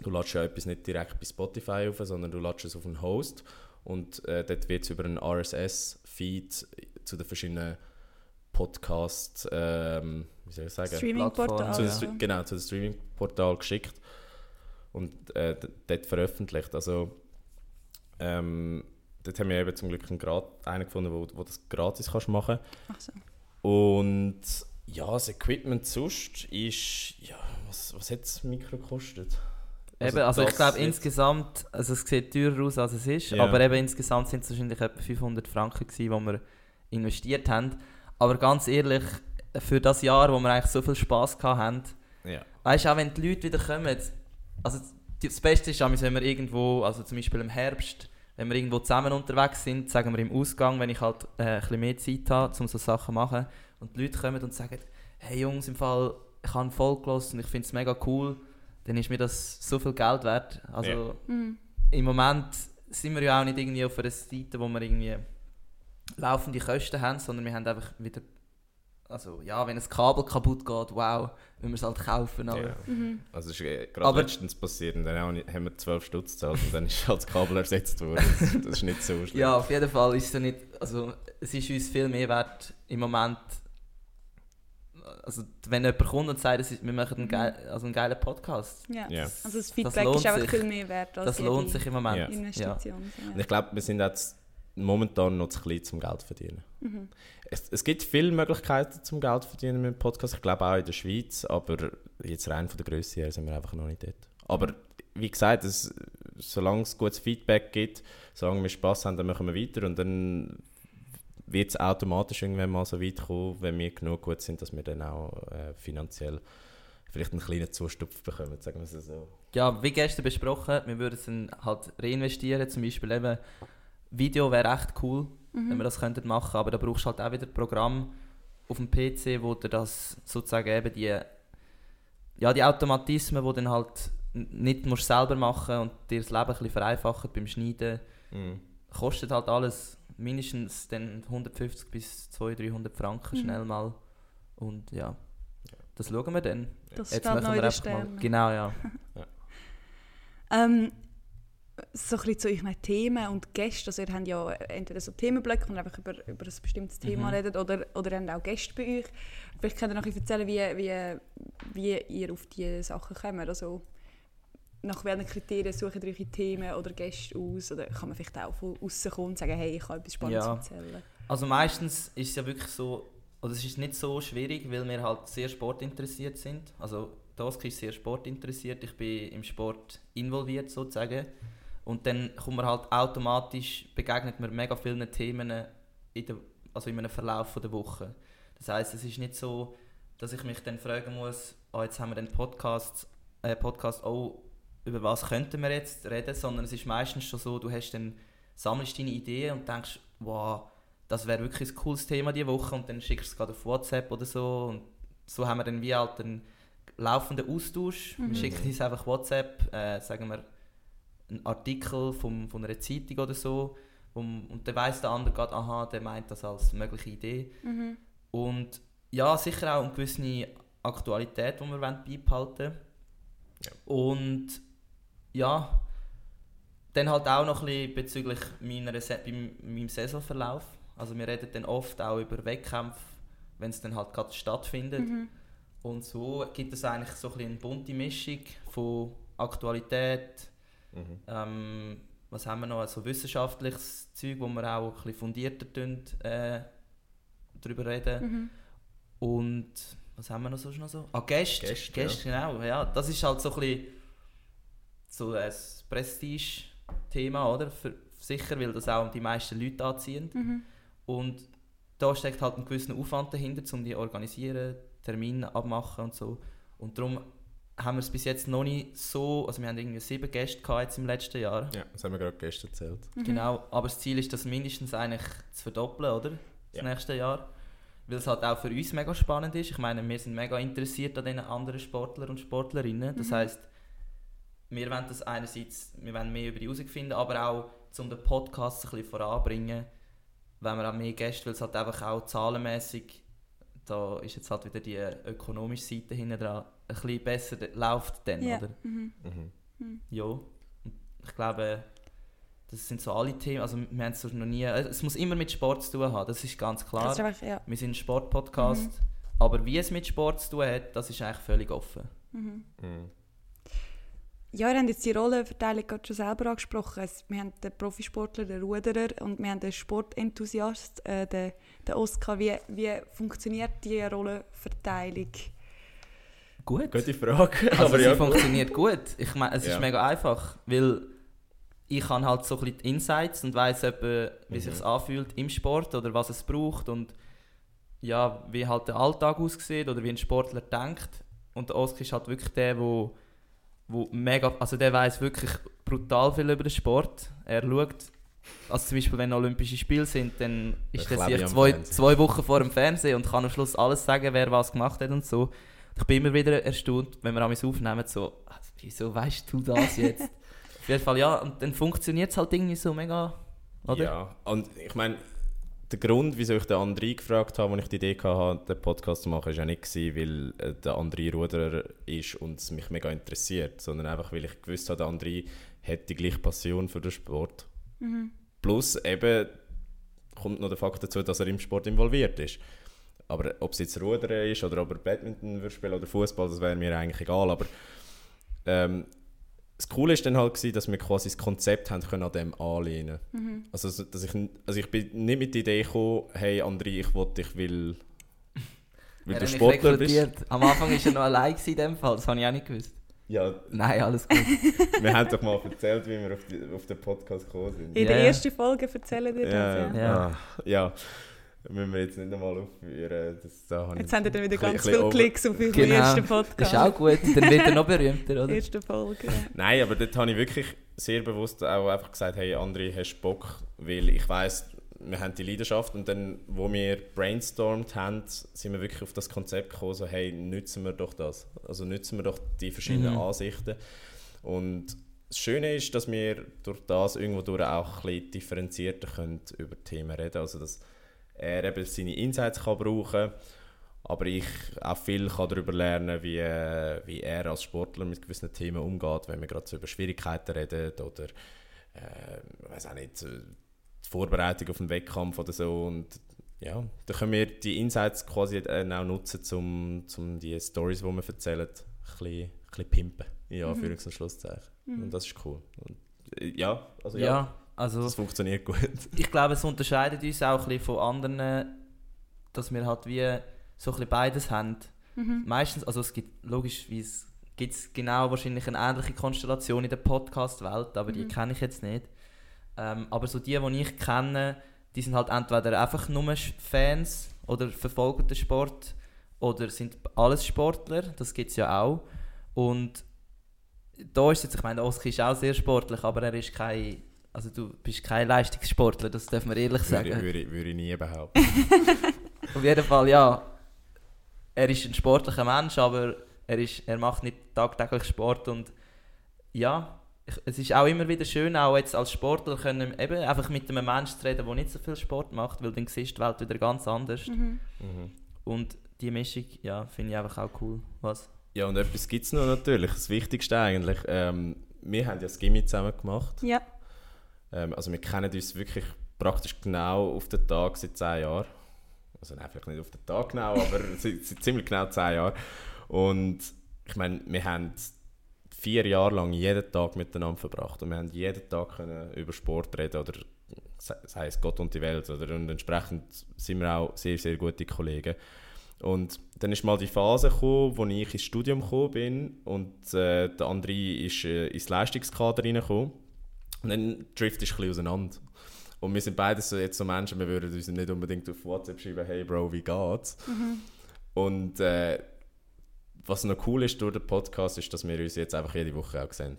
Du lädst ja etwas nicht direkt bei Spotify auf, sondern du lädst es auf einen Host und äh, dort wird es über einen RSS-Feed zu den verschiedenen Podcast, ähm, wie soll ich sagen? Streaming-Portal. zu den, ja. Genau, zu dem Streaming-Portal geschickt und äh, dort veröffentlicht. Also, ähm, dort haben wir eben zum Glück einen, Grat einen gefunden, wo, wo das gratis kannst machen Ach so. Und ja, das Equipment sonst ist, ja, was, was hat das Mikro gekostet? Eben, also ich das glaube insgesamt, also es sieht teurer aus als es ist, Ja. aber eben insgesamt sind es wahrscheinlich etwa 500 Franken gewesen, die wir investiert haben. Aber ganz ehrlich, für das Jahr, wo wir eigentlich so viel Spass gehabt haben, Ja. weißt du, auch wenn die Leute wieder kommen, also das Beste ist, wenn wir irgendwo, also zum Beispiel im Herbst, wenn wir irgendwo zusammen unterwegs sind, sagen wir im Ausgang, wenn ich halt äh, ein bisschen mehr Zeit habe, um so Sachen zu machen, und die Leute kommen und sagen, hey Jungs, im Fall, ich habe voll gelassen und ich finde es mega cool, dann ist mir das so viel Geld wert. Also Ja. Mhm. im Moment sind wir ja auch nicht irgendwie auf einer Seite, wo wir irgendwie laufende Kosten haben, sondern wir haben einfach wieder, also ja, wenn ein Kabel kaputt geht, wow, wenn wir es halt kaufen, aber Ja. Mhm. Also es ist äh, gerade letztens passiert und dann auch- haben wir 12 Stutz gezahlt und dann ist halt das Kabel ersetzt worden. Das, das ist nicht so schlimm. Ja, auf jeden Fall ist es ja nicht, also es ist uns viel mehr wert im Moment, also wenn jemand kommt und sagt, ist- wir machen einen, geil, also einen geilen Podcast, Ja. Ja. Also das Feedback lohnt ist einfach sich. viel mehr wert als das lohnt sich im Moment. Ja. Ja. Investition. Und ich glaube, wir sind jetzt momentan noch zu klein zum Geld verdienen. Mhm. Es, es gibt viele Möglichkeiten zum Geld verdienen mit dem Podcast. Ich glaube auch in der Schweiz, aber jetzt rein von der Größe her sind wir einfach noch nicht dort. Aber wie gesagt, es, solange es gutes Feedback gibt, solange wir Spaß haben, dann machen wir weiter und dann wird es automatisch irgendwann mal so weit kommen, wenn wir genug gut sind, dass wir dann auch äh, finanziell vielleicht einen kleinen Zustupf bekommen, sagen wir es so. ja, wie gestern besprochen, wir würden es halt reinvestieren. Zum Beispiel eben, Video wäre echt cool, Mhm. wenn wir das könnten machen, aber da brauchst du halt auch wieder ein Programm auf dem PC, wo dir das sozusagen eben die, ja, die Automatismen, die dann halt nicht musst selber machen und dir das Leben ein bisschen vereinfachen beim Schneiden, Mhm. kostet halt alles mindestens dann 150 bis 200, 300 Franken Mhm. schnell mal. Und ja, das schauen wir dann. Das Jetzt machen wir einfach mal. Sternen. Genau, ja. Ähm, so ein bisschen zu euren Themen und Gästen. Also ihr habt ja entweder so Themenblöcke, ihr einfach über, über ein bestimmtes Thema Mhm. redet, oder, oder ihr habt auch Gäste bei euch. Vielleicht könnt ihr noch ein bisschen erzählen, wie, wie, wie ihr auf diese Sachen kommt. Also nach welchen Kriterien sucht ihr eure Themen oder Gäste aus? Oder kann man vielleicht auch von außen kommen und sagen, hey, ich habe etwas Spannendes Ja. erzählen? Also meistens ist es ja wirklich so, oder es ist nicht so schwierig, weil wir halt sehr sportinteressiert sind. Also Doski ist sehr sportinteressiert, ich bin im Sport involviert sozusagen. Und dann kommt man halt automatisch, begegnet mir mega vielen Themen in der, also in einem Verlauf von der Woche. Das heißt, es ist nicht so, dass ich mich dann fragen muss, ah, jetzt haben wir den Podcast, äh, Podcast, oh, über was könnten wir jetzt reden, sondern es ist meistens schon so, du hast dann, sammelst deine Ideen und denkst, wow, das wäre wirklich ein cooles Thema diese Woche und dann schickst du es gerade auf WhatsApp oder so und so haben wir dann wie halt einen laufenden Austausch. Mhm. Wir schicken uns einfach WhatsApp, äh, sagen wir, einen Artikel vom, von einer Zeitung oder so um, und dann weiss der andere gerade, aha, der meint das als mögliche Idee. Mhm. Und ja, sicher auch eine gewisse Aktualität, die wir beibehalten wollen. Ja. Und ja, dann halt auch noch ein bisschen bezüglich meiner, Se- meinem Saisonverlauf. Also wir reden dann oft auch über Wettkämpfe, wenn es dann halt gerade stattfindet. Mhm. Und so gibt es eigentlich so ein bisschen eine bunte Mischung von Aktualität, Mhm. ähm, was haben wir noch, also wissenschaftliches Zeug, wo wir auch ein bisschen fundierter tun, äh, darüber reden. Mhm. Und was haben wir noch sonst noch so? Ah, Gäste. Gäste, Gäste, genau. Ja, das ist halt so ein bisschen so ein Prestige-Thema, oder? Für, sicher, weil das auch die meisten Leute anziehen. Mhm. Und da steckt halt ein gewisser Aufwand dahinter, um die zu organisieren, Termine abmachen und so. Und darum haben wir es bis jetzt noch nicht so, also wir haben irgendwie sieben Gäste gehabt jetzt im letzten Jahr. Ja, das haben wir gerade gestern erzählt. Mhm. Genau, aber das Ziel ist, das mindestens eigentlich zu verdoppeln, oder? Das Ja. nächste Jahr. Weil es halt auch für uns mega spannend ist. Ich meine, wir sind mega interessiert an den anderen Sportlern und Sportlerinnen. Das Mhm. heisst, wir wollen das einerseits, wir wollen mehr über die herausfinden, aber auch, um den Podcast ein bisschen voranbringen, wenn wir auch mehr Gäste, weil es halt einfach auch zahlenmäßig, da ist jetzt halt wieder die ökonomische Seite hinten dran, ein bisschen besser läuft dann, Ja. oder? Mhm. Mhm. Ja, und ich glaube, das sind so alle Themen. Also, wir haben es noch nie. Es muss immer mit Sport zu tun haben, das ist ganz klar. Ist einfach, ja. Wir sind ein Sportpodcast. Mhm. Aber wie es mit Sport zu tun hat, das ist eigentlich völlig offen. Mhm. Mhm. Ja, wir haben jetzt die Rollenverteilung gerade schon selber angesprochen. Es- Wir haben den Profisportler, den Ruderer und wir haben den Sportenthusiast, äh, den, den Oscar. Wie, wie funktioniert die Rollenverteilung? Gut. Gute Frage. Also, aber sie ja. funktioniert gut. Ich meine, es Ja. ist mega einfach, weil ich habe halt so ein bisschen die Insights und weiß wie Mhm. sich anfühlt im Sport oder was es braucht und ja, wie halt der Alltag aussieht oder wie ein Sportler denkt. Und der Oskar ist halt wirklich der, wo, wo mega, also der weiß wirklich brutal viel über den Sport. Er schaut, also zum Beispiel wenn Olympische Spiele sind, dann ist er sich zwei, Fernsehen. zwei Wochen vor dem Fernsehen und kann am Schluss alles sagen, wer was gemacht hat und so. Ich bin immer wieder erstaunt, wenn wir an aufnehmen, so, «Ah, wieso weißt du das jetzt? Auf jeden Fall, ja, und dann funktioniert es halt irgendwie so mega, oder? Ja, und ich meine, der Grund, wieso ich den André gefragt habe, als ich die Idee hatte, den Podcast zu machen, war ja nicht, gewesen, weil äh, der André Ruderer ist und es mich mega interessiert, sondern einfach, weil ich gewusst habe, der André hat die gleiche Passion für den Sport. Mhm. Plus eben kommt noch der Fakt dazu, dass er im Sport involviert ist. Aber ob es jetzt Rudern ist oder ob er Badminton spielen oder Fußball, das wäre mir eigentlich egal. Aber ähm, das Coole ist dann halt gewesen, dass wir quasi das Konzept haben können an dem anlehnen. Mhm. Also, so- dass ich, also ich bin nicht mit der Idee gekommen, hey André, ich wollte dich, weil, weil Er du Sportler bist. Am Anfang war er noch allein in dem Fall, das habe ich auch nicht gewusst. Ja, Nein, alles gut. wir haben doch mal erzählt, wie wir auf, die, auf den Podcast gekommen sind. In Ja, der ersten Folge erzählen dir das. Ja, Ja. Ja. Müssen wir jetzt nicht nochmal aufführen. Das, da jetzt haben wir dann wieder ganz viele Klicks auf unseren Genau. ersten Das Podcast. ist auch gut, dann wird er noch berühmter, oder? Erste Folge. ja. Nein, aber dort habe ich wirklich sehr bewusst auch einfach gesagt, hey André, hast du Bock? Weil ich weiss, wir haben die Leidenschaft und dann, wo wir brainstormt haben, sind wir wirklich auf das Konzept gekommen, so hey, nutzen wir doch das. Also nutzen wir doch die verschiedenen Mhm. Ansichten. Und das Schöne ist, dass wir durch das irgendwo durch auch ein bisschen differenzierter können über Themen reden Also, er eben seine Insights kann brauchen. Aber ich auch viel kann darüber lernen, wie, äh, wie er als Sportler mit gewissen Themen umgeht, wenn wir gerade so über Schwierigkeiten reden oder äh, ich weiß auch nicht, äh, die Vorbereitung auf den Wettkampf oder so. Und ja, da können wir die Insights quasi dann auch nutzen, um zum die Stories, die wir erzählen, ein bisschen, ein bisschen pimpen, in Anführungs- und Schlusszeichen. Und das ist cool. Und, äh, ja, also ja, Ja, also das funktioniert gut. ich glaube, es unterscheidet uns auch ein bisschen von anderen, dass wir halt wie so ein bisschen beides haben. Meistens, also es gibt logischerweise gibt es genau wahrscheinlich eine ähnliche Konstellation in der Podcast-Welt, aber die kenne ich jetzt nicht. Ähm, aber so die, die ich kenne, die sind halt entweder einfach nur Fans oder verfolgen den Sport oder sind alles Sportler, das gibt es ja auch. Und da ist jetzt, ich meine, Oski ist auch sehr sportlich, aber er ist kein, also du bist kein Leistungssportler, das dürfen wir ehrlich sagen. Würde, würde, würde ich nie behaupten. Auf jeden Fall, ja. Er ist ein sportlicher Mensch, aber er, ist, er macht nicht tagtäglich Sport und ja, ich, es ist auch immer wieder schön, auch jetzt als Sportler können, eben einfach mit einem Menschen zu reden, der nicht so viel Sport macht, weil dann siehst du die Welt wieder ganz anders. Mhm. Und die Mischung, ja, finde ich einfach auch cool. Was? Ja, und etwas gibt es noch natürlich, das Wichtigste eigentlich. Ähm, wir haben ja das Gimmi zusammen gemacht. Ja. Ähm, also wir kennen uns wirklich praktisch genau auf den Tag seit 10 Jahren. Also nein, vielleicht nicht auf den Tag genau, aber seit, seit ziemlich genau 10 Jahren. Und ich meine, wir haben vier Jahre lang jeden Tag miteinander verbracht und wir haben jeden Tag können über Sport reden oder se- sei es Gott und die Welt oder und entsprechend sind wir auch sehr, sehr gute Kollegen. Und dann ist mal die Phase gekommen, wo ich ins Studium gekommen bin und äh, der André ist äh, ins Leistungskader reingekommen. Und dann driftest du ein bisschen auseinander. Und wir sind beide so jetzt so Menschen, wir würden uns nicht unbedingt auf WhatsApp schreiben, hey Bro, wie geht's? Und äh, was noch cool ist durch den Podcast, ist, dass wir uns jetzt einfach jede Woche auch sehen.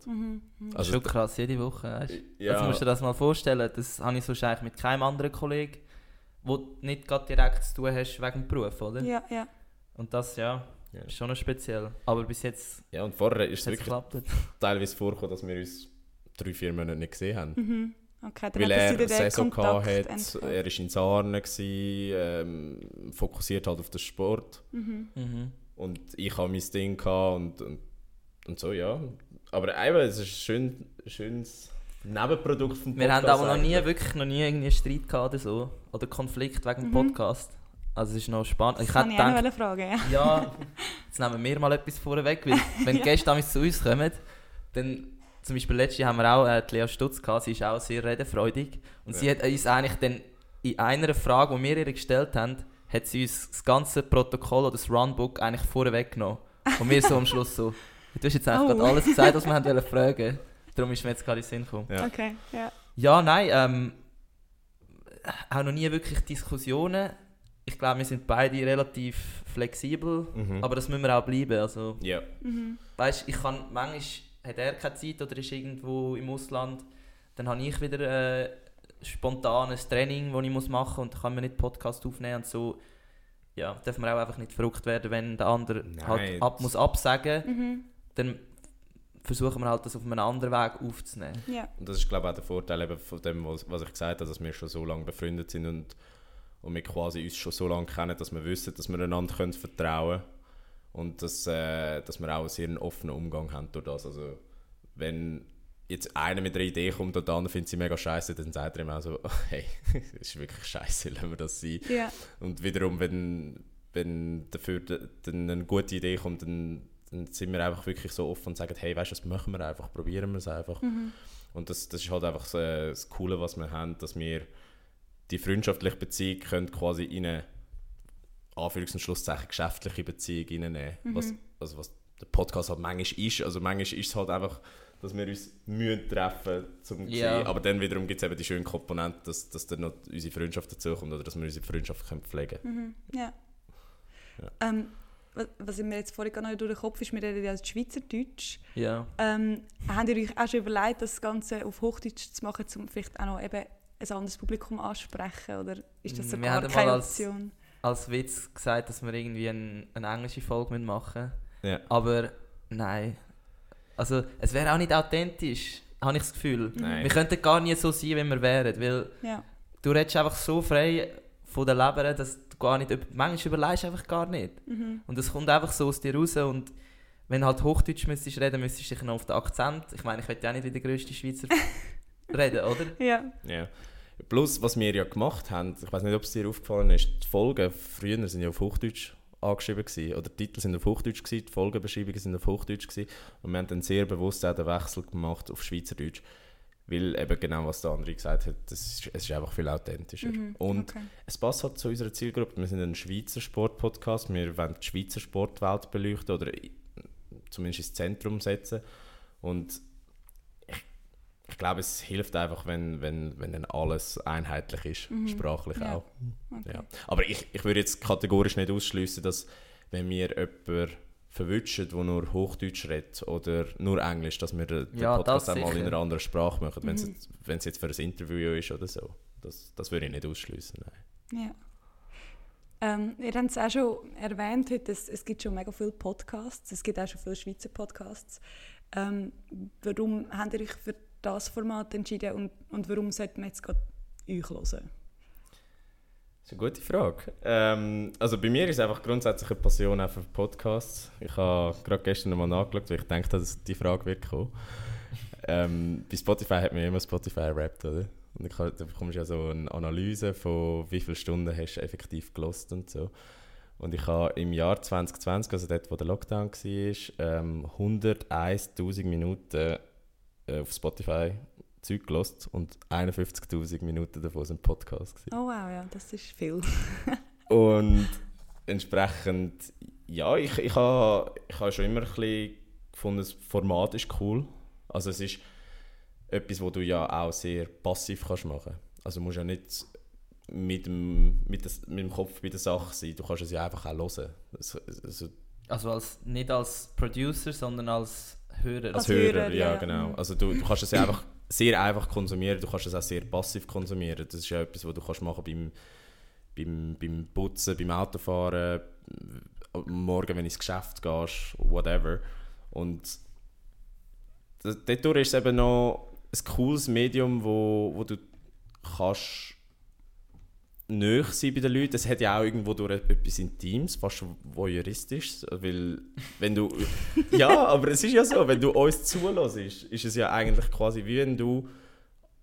Das Also, ist schon krass, jede Woche. Weißt? Ja. Also musst du dir das mal vorstellen, das habe ich sonst eigentlich mit keinem anderen Kollegen, wo du nicht gerade direkt zu tun hast wegen dem Beruf, oder? Ja, ja. Und das, ja, Ja. ist schon noch speziell. Aber bis jetzt ja, und vorher ist es hat es wirklich geklappt. teilweise vorgekommen, dass wir uns drei, vier Monate nicht gesehen haben. Okay, dann Weil er den Saison Kontakt hat, entfernt. er war in Sarnen, ähm, fokussiert halt auf den Sport. Mhm. Und ich hatte mein Ding gehabt und, und, und so, ja. Aber eben, es ist ein schön, schönes Nebenprodukt vom Wir haben Podcast aber noch nie, eigentlich. wirklich noch nie irgendwie einen Streit gehabt oder so. Oder Konflikt wegen dem Podcast. Also es ist noch spannend. Ich kann hätte ich auch gedacht, noch fragen, ja. ja, jetzt nehmen wir mal etwas vorweg, weil wenn die Gäste damals zu uns kommen, dann zum Beispiel letztes Jahr haben wir auch äh, die Lea Stutz gehabt, sie ist auch sehr redefreudig und sie Ja. hat uns eigentlich dann in einer Frage, die wir ihr gestellt haben, hat sie uns das ganze Protokoll oder das Runbook eigentlich vorweg genommen. Und wir so am Schluss so, du hast jetzt eigentlich Oh. gerade alles gesagt, was wir haben wollen fragen. Darum ist mir jetzt gerade in den Sinn gekommen. Ja. Okay, ja. Ja, nein, ähm, auch noch nie wirklich Diskussionen. Ich glaube, wir sind beide relativ flexibel, Mhm. aber das müssen wir auch bleiben. Also, Ja. weißt, ich kann, manchmal hat er keine Zeit oder ist irgendwo im Ausland, dann habe ich wieder äh, spontan ein Training, das ich muss machen muss und dann kann man nicht Podcast aufnehmen und so. Ja, darf man auch einfach nicht verrückt werden, wenn der andere Nein, halt ab, muss absagen, Mhm. dann versuchen wir halt das auf einem anderen Weg aufzunehmen. Ja. Und das ist, glaube ich, auch der Vorteil eben von dem, was, was ich gesagt habe, dass wir schon so lange befreundet sind und, und wir quasi uns schon so lange kennen, dass wir wissen, dass wir einander können vertrauen können und dass, äh, dass wir auch einen sehr offenen Umgang haben durch das. Also, wenn jetzt einer mit einer Idee kommt und der andere findet sie mega scheiße, dann sagt er ihm auch so, hey, das ist wirklich scheiße, lassen wir das sein. Ja. Und wiederum, wenn, wenn dafür dann eine gute Idee kommt, dann, dann sind wir einfach wirklich so offen und sagen, hey, weißt du, das machen wir einfach, probieren wir es einfach. Und das, das ist halt einfach so, äh, das Coole, was wir haben, dass wir die freundschaftliche Beziehung können quasi in eine Anführungs- und Schlusszeichen geschäftliche Beziehung reinnehmen. Was, also was der Podcast halt manchmal ist. Also manchmal ist es halt einfach dass wir uns müssen treffen zum Ja. sehen. Aber dann wiederum gibt es eben die schöne Komponente, dass, dass dann noch unsere Freundschaft dazukommt oder dass wir unsere Freundschaft können pflegen können. Mhm. Ja. Ja. Ähm, was, was mir jetzt vorhin nicht durch den Kopf ist, wir reden ja Schweizerdeutsch. Ja. Ähm, habt ihr euch auch schon überlegt, das Ganze auf Hochdeutsch zu machen, um vielleicht auch noch eben ein anderes Publikum anzusprechen? Oder ist das so Wir gar keine Option? Als Witz gesagt, dass wir irgendwie ein, eine englische Folge müssen machen Ja. Aber nein. Also, es wäre auch nicht authentisch, habe ich das Gefühl. Nein. Wir könnten gar nie so sein, wie wir wären. Weil Ja. du redest einfach so frei von der Leber, dass du gar nicht. Manchmal überlegst du einfach gar nicht. Mhm. Und es kommt einfach so aus dir raus. Und wenn du halt Hochdeutsch müsstest reden, müsstest du dich noch auf den Akzent. Ich meine, ich will ja auch nicht wie der grösste Schweizer reden, oder? Ja. Ja. Plus, was wir ja gemacht haben, ich weiß nicht, ob es dir aufgefallen ist, die Folgen früher sind ja auf Hochdeutsch angeschrieben gewesen, oder die Titel sind auf Hochdeutsch gewesen, die Folgenbeschreibungen sind auf Hochdeutsch gewesen, und wir haben dann sehr bewusst auch den Wechsel gemacht auf Schweizerdeutsch, weil eben genau was der andere gesagt hat, das ist, es ist einfach viel authentischer. Mhm. Und okay. es passt halt zu unserer Zielgruppe. Wir sind ein Schweizer Sportpodcast. Wir wollen die Schweizer Sportwelt beleuchten oder zumindest ins Zentrum setzen. Und ich glaube, es hilft einfach, wenn, wenn, wenn dann alles einheitlich ist, Mhm. sprachlich Ja. auch. okay. Ja. Aber ich, ich würde jetzt kategorisch nicht ausschließen, dass wenn wir jemanden verwünschen, der nur Hochdeutsch redet oder nur Englisch, dass wir den, Ja, Podcast das auch mal in einer anderen Sprache machen, wenn es Mhm. jetzt, wenn es jetzt für ein Interview ist oder so. Das, das würde ich nicht ausschließen. Nein. Ja. Ähm, ihr habt es auch schon erwähnt heute, es, es gibt schon mega viele Podcasts, es gibt auch schon viele Schweizer Podcasts. Ähm, warum habt ihr euch für das Format entschieden und, und warum sollten wir jetzt gerade euch hören? Das ist eine gute Frage. Ähm, also bei mir ist einfach grundsätzlich eine Passion auch für Podcasts. Ich habe gerade gestern nochmal nachgeschaut, weil ich denke, dass die Frage wird kommen. ähm, bei Spotify hat man immer Spotify rappt, oder? Und da bekommst du ja so eine Analyse von wie viele Stunden hast du effektiv gelost und so. Und ich habe im Jahr 2020, also dort, wo der Lockdown war, ähm, 101'000 Minuten auf Spotify Zeug gelost und 51'000 Minuten davon sind Podcasts. gewesen. Oh wow, ja, das ist viel. Und entsprechend, ja, ich, ich habe ich ha schon immer ein bisschen gefunden, das Format ist cool. Also es ist etwas, wo du ja auch sehr passiv kannst machen. Also du musst ja nicht mit dem, mit, des, mit dem Kopf bei der Sache sein, du kannst es ja einfach auch hören. Also, also Also als, nicht als Producer, sondern als Hörer. als Als Hörer, Hörer, ja, ja. genau. Also du, du kannst es ja einfach sehr einfach konsumieren, du kannst es auch sehr passiv konsumieren. Das ist ja etwas, was du kannst machen beim, beim, beim Putzen, beim Autofahren, morgen, wenn du ins Geschäft gehst, whatever. Und dadurch ist es eben noch ein cooles Medium, wo, wo du kannst nöch sein bei den Leuten. Es hat ja auch irgendwo durch etwas Intimes, fast voyeuristisches, weil wenn du... ja, aber es ist ja so, wenn du uns zulässt, ist es ja eigentlich quasi wie wenn du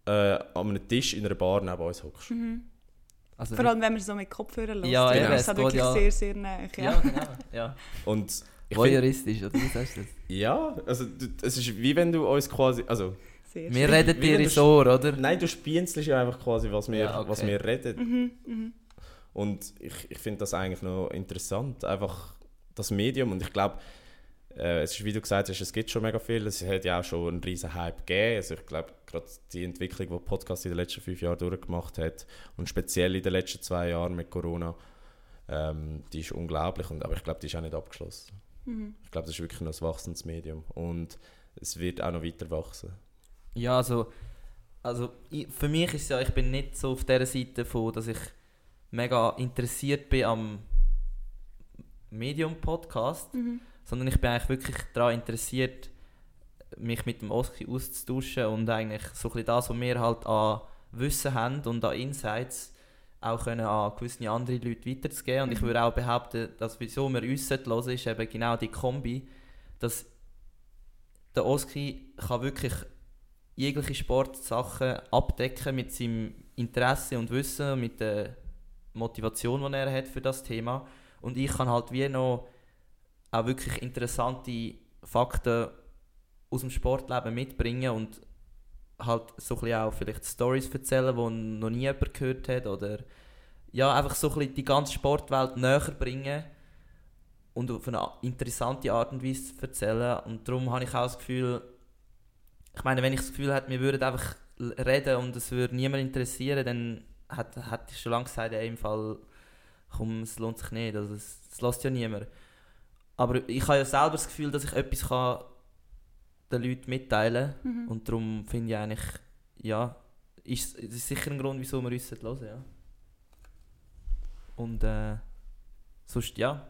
äh, an einem Tisch in einer Bar neben uns hockst. Also Vor allem, wenn man so mit Kopfhörern hört, Ja, eben, ist geht wirklich ja- sehr, sehr nah. Ja. Ja, genau. Ja. Und Voyeuristisch, oder wie sagst du das? ja, also es ist wie wenn du uns quasi... Also, Sehr Wir schön. reden dir ins Ohr, oder? nein, du spienzelst ja einfach quasi, was wir, Ja, okay. was wir reden. Mhm, mhm. Und ich, ich finde das eigentlich noch interessant, einfach das Medium. Und ich glaube, äh, es ist, wie du gesagt hast, es gibt schon mega viel. Es hat ja auch schon einen riesen Hype gegeben. Also ich glaube, gerade die Entwicklung, die Podcast in den letzten fünf Jahren durchgemacht hat und speziell in den letzten zwei Jahren mit Corona, ähm, die ist unglaublich. Und, aber ich glaube, die ist auch nicht abgeschlossen. Mhm. Ich glaube, das ist wirklich noch ein wachsendes Medium. Und es wird auch noch weiter wachsen. Ja, also, also ich, für mich ist es ja, ich bin nicht so auf der Seite von, dass ich mega interessiert bin am Medium-Podcast, Mhm. sondern ich bin eigentlich wirklich daran interessiert, mich mit dem Oski auszutauschen und eigentlich so ein bisschen das, was wir halt an Wissen haben und an Insights auch können an gewisse andere Leute weiterzugeben. Und ich Mhm. würde auch behaupten, dass wieso wir uns hören ist eben genau die Kombi, dass der Oski kann wirklich jegliche Sportsachen abdecken mit seinem Interesse und Wissen, mit der Motivation, die er hat für das Thema. Und ich kann halt wie noch auch wirklich interessante Fakten aus dem Sportleben mitbringen und halt so ein auch vielleicht Stories erzählen, die noch nie jemand gehört hat oder ja, einfach so ein die ganze Sportwelt näher bringen und auf eine interessante Art und Weise erzählen und darum habe ich auch das Gefühl, ich meine, wenn ich das Gefühl hätte, wir würden einfach reden und es würde niemand interessieren, dann hätte, hätte ich schon lange gesagt, ja, im Fall, komm, es lohnt sich nicht, also es, es lässt ja niemand. Aber ich habe ja selber das Gefühl, dass ich etwas kann den Leuten mitteilen kann Mhm. und darum finde ich eigentlich, ja, ist, es ist sicher ein Grund, wieso wir uns hören ja. Und äh, sonst, ja,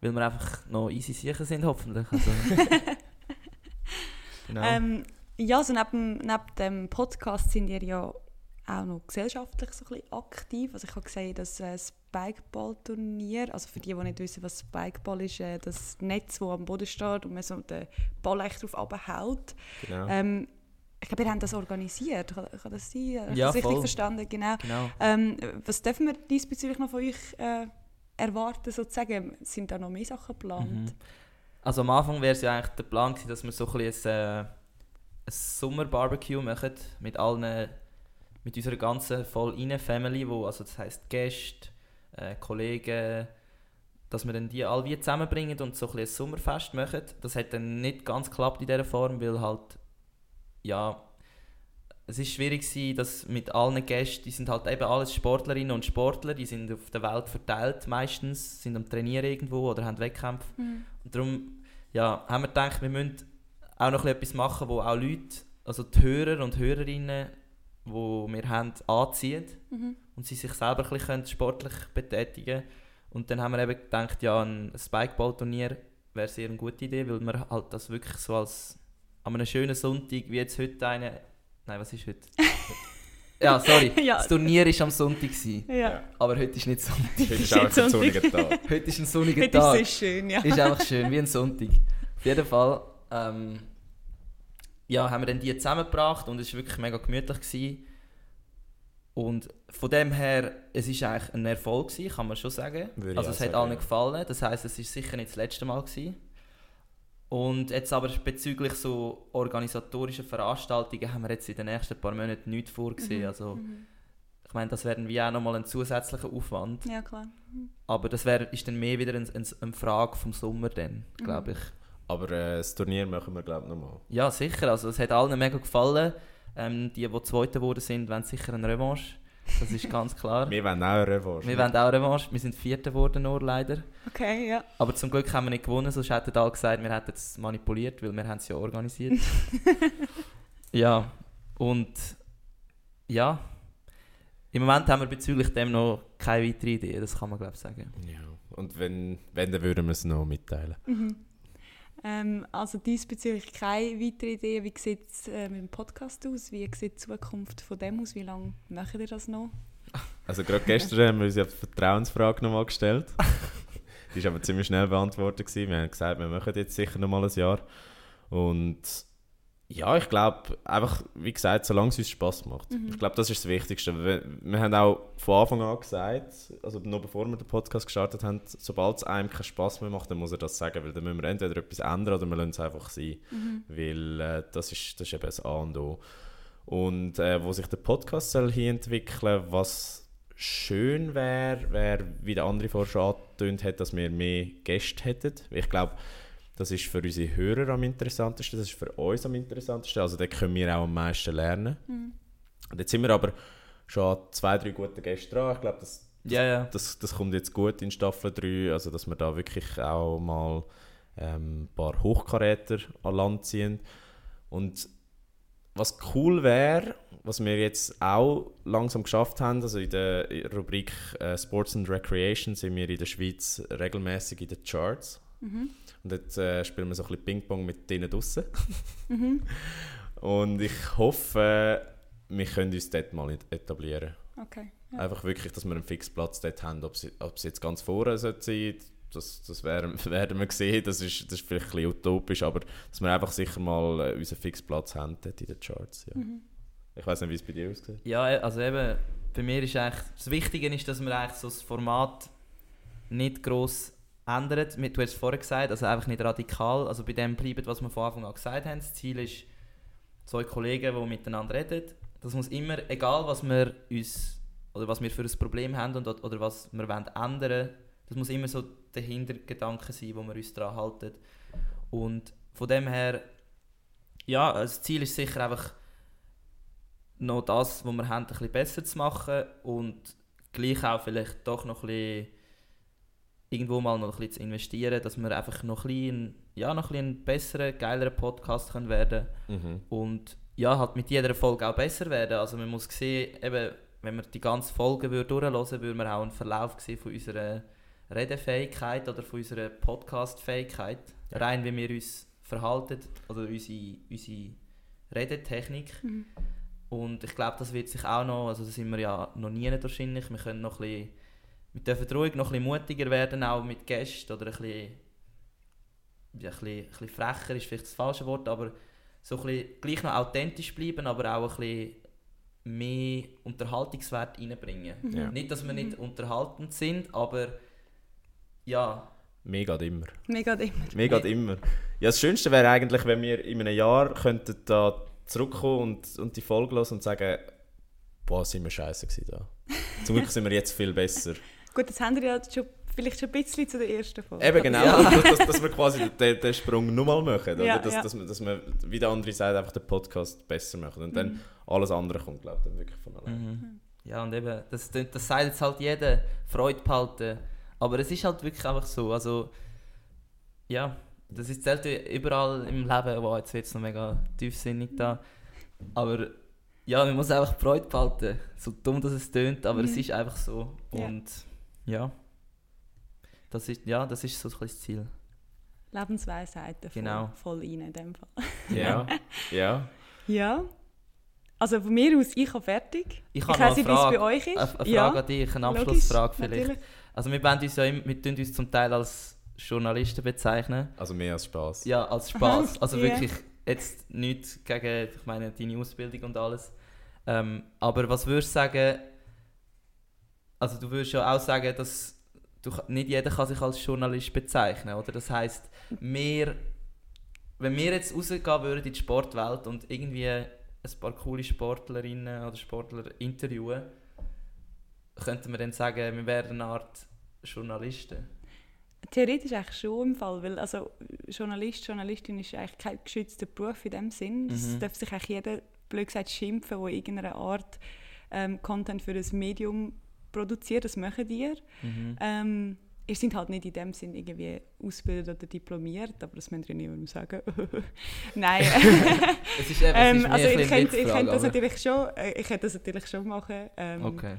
weil wir einfach noch easy sicher sind, hoffentlich. Also, genau. Ähm, ja, so neben, neben dem Podcast sind ihr ja auch noch gesellschaftlich so ein bisschen aktiv. Also ich habe gesehen, dass äh, Spikeball-Turnier, also für die, die nicht wissen, was Spikeball ist, äh, das Netz, das am Boden steht und man so den Ball echt drauf abhaut. Genau. Ähm, ich glaube, ihr habt das organisiert. Kann, kann das sein? Habe ich Ja, das richtig voll. verstanden? Genau. genau. Ähm, was dürfen wir diesbezüglich noch von euch äh, erwarten, sozusagen? Sind da noch mehr Sachen geplant? Mhm. Also am Anfang wäre es ja eigentlich der Plan gewesen, dass wir so ein, bisschen ein, äh, ein Sommer-Barbecue machen mit allen, mit unserer ganzen voll rein Family, wo, also das heisst Gäste, äh, Kollegen, dass wir dann die alle wie zusammenbringen und so ein, ein Sommerfest machen. Das hat dann nicht ganz geklappt in dieser Form, weil halt, ja, es ist schwierig gewesen, dass mit allen Gästen, die sind halt eben alles Sportlerinnen und Sportler, die sind auf der Welt verteilt meistens, sind am Trainieren irgendwo oder haben Wettkämpfe. Mhm. Und darum ja, haben wir gedacht, wir müssen auch noch etwas machen, wo auch Leute, also die Hörer und Hörerinnen, die wir haben, anziehen Mhm. und sie sich selber ein bisschen sportlich betätigen können. Und dann haben wir eben gedacht, ja, ein Spikeball-Turnier wäre sehr eine gute Idee, weil wir halt das wirklich so als an einem schönen Sonntag, wie jetzt heute eine... Nein, was ist heute? ja, sorry. Ja. Das Turnier war am Sonntag, Ja. aber heute ist nicht Sonntag. Heute ist auch ein sonniger Tag. Heute ist ein sonniger Heute ist Tag. sehr schön, ja. ist einfach schön, wie ein Sonntag. Auf jeden Fall ähm, ja, haben wir dann die zusammengebracht und es war wirklich mega gemütlich. Gewesen. Und von dem her, es ist eigentlich ein Erfolg gewesen, kann man schon sagen. Würde also es hat sagen, allen ja. gefallen, das heißt es ist sicher nicht das letzte Mal gewesen. Und jetzt aber bezüglich so organisatorischer Veranstaltungen haben wir jetzt in den nächsten paar Monaten nichts vorgesehen. Mhm. Also Mhm. ich meine, das wäre wie auch nochmal ein zusätzlicher Aufwand. Ja, klar. Aber das wär, ist dann mehr wieder ein, ein, eine Frage vom Sommer dann, glaube Mhm. ich. Aber äh, das Turnier machen wir, glaube ich, nochmal. Ja, sicher. Also, es hat allen mega gefallen. Ähm, die, die Zweite geworden sind, wollen sicher eine Revanche. Das ist ganz klar. Wir wollen auch eine Revanche. Wir wollen auch eine Revanche. Wir sind Vierte geworden, nur leider. Okay, ja. Aber zum Glück haben wir nicht gewonnen, sonst hätten alle gesagt, wir hätten es manipuliert, weil wir haben es ja organisiert. ja, und ja, im Moment haben wir bezüglich dem noch keine weitere Idee, das kann man glaube ich sagen. Ja. Und wenn, wenn, dann würden wir es noch mitteilen. Mhm. Ähm, also diesbezüglich keine weitere Idee. Wie sieht es äh, mit dem Podcast aus? Wie sieht die Zukunft von dem aus? Wie lange macht ihr das noch? Also gerade gestern haben wir uns ja die Vertrauensfrage nochmal gestellt. Die war aber ziemlich schnell beantwortet. Gewesen. Wir haben gesagt, wir machen jetzt sicher noch mal ein Jahr. Und ja, ich glaube, einfach, wie gesagt, solange es uns Spass macht. Mhm. Ich glaube, das ist das Wichtigste. Wir, wir haben auch von Anfang an gesagt, also noch bevor wir den Podcast gestartet haben, sobald es einem keinen Spass mehr macht, dann muss er das sagen, weil dann müssen wir entweder etwas ändern oder wir lassen es einfach sein. Mhm. Weil äh, das, ist, das ist eben das A und O. Und äh, wo sich der Podcast soll hier entwickeln, was schön wäre, wäre, wie der andere vorher schon angetönt hat, dass wir mehr Gäste hätten. Ich glaube, das ist für unsere Hörer am interessantesten, das ist für uns am interessantesten. Also da können wir auch am meisten lernen. Mhm. Und jetzt sind wir aber schon an zwei, drei gute Gäste dran. Ich glaube, das, Ja, ja. das, das kommt jetzt gut in Staffel 3, also dass wir da wirklich auch mal ähm, ein paar Hochkaräter an Land ziehen. Und was cool wäre, was wir jetzt auch langsam geschafft haben, also in der Rubrik äh, Sports and Recreation sind wir in der Schweiz regelmäßig in den Charts. Mhm. Und jetzt äh, spielen wir so ein bisschen Ping-Pong mit denen draussen. Mhm. Und ich hoffe, wir können uns dort mal etablieren. Okay. Ja. Einfach wirklich, dass wir einen Fixplatz dort haben. Ob sie, ob sie jetzt ganz vorne sollte sein das, das werden, werden wir sehen. Das ist, das ist vielleicht ein bisschen utopisch, aber dass wir einfach sicher mal äh, unseren Fixplatz haben dort in den Charts. Ja. Mhm. Ich weiß nicht, wie es bei dir aussieht. Ja, also eben, bei mir ist eigentlich, das Wichtige ist, dass man eigentlich so das Format nicht gross ändert. Du hast es vorher gesagt, also einfach nicht radikal, also bei dem bleibt, was wir von Anfang an gesagt haben. Das Ziel ist, zwei Kollegen, die miteinander reden. Das muss immer, egal was wir uns, oder was wir für ein Problem haben und, oder was wir wollen ändern das muss immer so der Hintergedanke sein, wo wir uns daran halten. Und von dem her ja, das Ziel ist sicher einfach, noch das, was wir haben, ein bisschen besser zu machen und gleich auch vielleicht doch noch ein bisschen irgendwo mal noch ein bisschen zu investieren, dass wir einfach noch ein bisschen, ja, noch ein, bisschen ein besserer, geilerer Podcast können werden Mhm. und ja, halt mit jeder Folge auch besser werden. Also man muss sehen, eben, wenn wir die ganze Folge würde durchhören würden, würden wir auch einen Verlauf sehen von unserer Redefähigkeit oder von unserer Podcastfähigkeit. Ja. Rein wie wir uns verhalten oder unsere, unsere Redetechnik. Mhm. Und ich glaube, das wird sich auch noch, also da sind wir ja noch nie wahrscheinlich, wir können noch ein bisschen, wir dürfen ruhig noch ein bisschen mutiger werden, auch mit Gästen oder ein bisschen, ja, ein bisschen, ein bisschen frecher ist vielleicht das falsche Wort, aber so ein bisschen gleich noch authentisch bleiben, aber auch ein bisschen mehr Unterhaltungswert reinbringen. Ja. Nicht, dass wir nicht unterhaltend sind, aber ja, Mir geht immer. Mega immer. Geht immer. Ja, das Schönste wäre eigentlich, wenn wir in einem Jahr könnten da zurückkommen und, und die Folge hören und sagen, boah, sind wir scheiße gewesen da. Zum Glück sind wir jetzt viel besser. Gut, das haben wir ja schon, vielleicht schon ein bisschen zu der ersten Folge. Eben genau, Ja. dass, dass, dass wir quasi den, den Sprung nochmal machen. Oder? Ja, dass, ja. Dass, wir, dass wir, wie der andere sagt, einfach den Podcast besser machen. Und dann alles andere kommt, glaube ich, dann wirklich von allein. Mhm. Ja, und eben, das, das sagt jetzt halt jeder, Freude behalten. Aber es ist halt wirklich einfach so. Also, ja, das ist selten überall im Leben, wow, jetzt wird es noch mega tiefsinnig da. Aber ja, man muss einfach Freude behalten. So dumm, dass es tönt, aber es Mhm. ist einfach so. Ja. Und ja, das ist, ja, das ist so ein bisschen das Ziel. Lebensweisheiten voll, Genau. voll rein in dem Fall. Ja, ja. Ja. Also von mir aus, ich habe fertig. Ich Ich eine nicht, wie es Frage, bei euch ist. eine, eine Frage ja, an dich, eine logisch, Abschlussfrage vielleicht. natürlich. Also wir, uns ja immer, wir tun uns zum Teil als Journalisten bezeichnen. Also mehr als Spaß. Ja, als Spaß. Also Ja. wirklich jetzt nichts gegen ich meine, deine Ausbildung und alles. Ähm, aber was würdest du sagen, also du würdest ja auch sagen, dass du, nicht jeder kann sich als Journalist bezeichnen, oder? Das heißt, wir, wenn wir jetzt rausgehen würden in die Sportwelt und irgendwie ein paar coole Sportlerinnen oder Sportler interviewen, könnten wir dann sagen, wir wären eine Art Journalisten. Theoretisch eigentlich schon im Fall, weil also Journalist, Journalistin ist eigentlich kein geschützter Beruf in dem Sinn. Es Mhm. darf sich eigentlich jeder, blöd gesagt, schimpfen, der irgendeine Art ähm, Content für ein Medium produziert. Das machen die. Mhm. Ähm, ihr seid halt nicht in dem Sinn irgendwie ausgebildet oder diplomiert, aber das müsst ihr niemandem sagen. Nein. Es ist eben, es ähm, ist also ich könnte, ich könnte das natürlich schon, äh, ich könnte das natürlich schon machen. Ähm, Okay.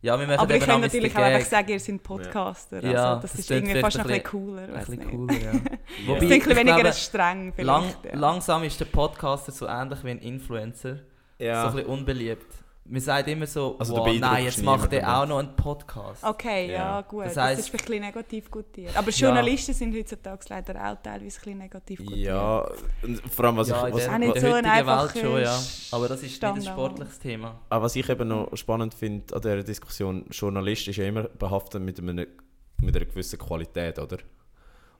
Ja, wir machen Aber ich kann natürlich auch einfach sagen, ihr seid Podcaster. Ja, also das, das ist irgendwie fast noch ein bisschen cooler. Ein bisschen nicht. cooler, ja. Wobei, ein bisschen weniger glaube, streng vielleicht. Lang, ja. Langsam ist der Podcaster so ähnlich wie ein Influencer. So Ja. ein bisschen unbeliebt. Man sagt immer so, Also du wow, nein, jetzt macht er auch noch einen Podcast. Okay, ja, Ja. gut. Das Das, heisst- ist ein bisschen negativ gutiert. Aber Journalisten sind heutzutage leider auch teilweise ein bisschen negativ gutiert. Ja, vor allem, was ja, ich, in was, der, Auch in nicht der so ein heutigen Welt schon, ja. Aber das ist nicht ein Standard. sportliches Thema. Aber was ich eben noch spannend finde an dieser Diskussion, Journalist ist ja immer behaftet mit, einem, mit einer gewissen Qualität, oder?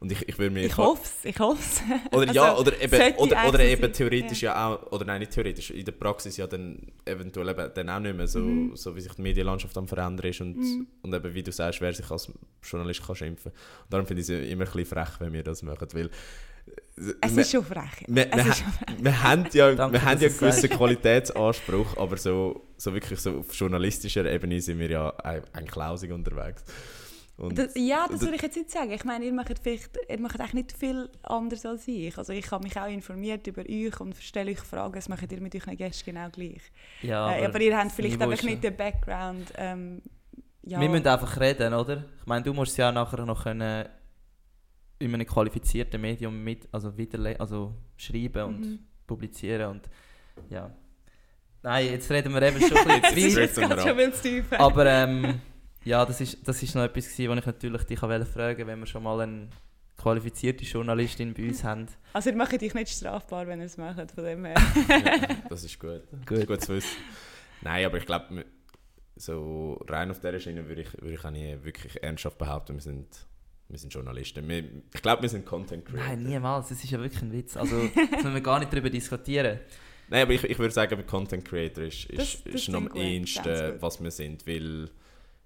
Und ich, ich würde mir... Ich hoffe es, ich hoffe es. Oder ja, Also, oder eben, oder, oder eben theoretisch ja. auch, oder nein, nicht theoretisch, in der Praxis ja dann eventuell eben dann auch nicht mehr, so, Mhm. so wie sich die Medienlandschaft am verändern ist und, und eben, wie du sagst, wer sich als Journalist kann schimpfen. Und darum finde ich es immer ein bisschen frech, wenn wir das machen, weil... äh, Es wir- ist schon frech. wir, wir, wir haben ja, Danke, wir haben dass ja einen gewissen. Qualitätsanspruch, aber so, so wirklich so auf journalistischer Ebene sind wir ja ein- eigentlich lausig unterwegs. Und Das, ja, das würde ich jetzt nicht sagen. Ich meine, ihr macht, vielleicht, ihr macht eigentlich nicht viel anders als ich. Also ich habe mich auch informiert über euch und stelle euch Fragen. Das macht ihr mit euren Gästen genau gleich. Ja, äh, aber ihr habt vielleicht einfach nicht den Background. Ähm, ja. Wir müssen einfach reden, oder? Ich meine, du musst es ja nachher noch können in einem qualifizierten Medium mit, also wiederle also schreiben und Mhm. publizieren und ja. Nein, jetzt reden wir eben schon ein bisschen zu weit. Aber ähm, ja, das ist, das ist noch etwas, gewesen, was ich natürlich dich auch fragen wollte, wenn wir schon mal eine qualifizierte Journalistin bei uns haben. Also ihr macht euch nicht strafbar, wenn ihr es macht, von dem her. ja, das ist gut. Das Gut. ist gut zu wissen. Nein, aber ich glaube, so rein auf dieser Schiene würde ich, würde ich auch nie wirklich ernsthaft behaupten, wir sind, wir sind Journalisten. Wir, ich glaube, wir sind Content Creator. Nein, niemals, das ist ja wirklich ein Witz. Also, das müssen wir gar nicht darüber diskutieren. Nein, aber ich, ich würde sagen, Content Creator ist, Das- ist, das ist noch am ehesten, was wir sind, weil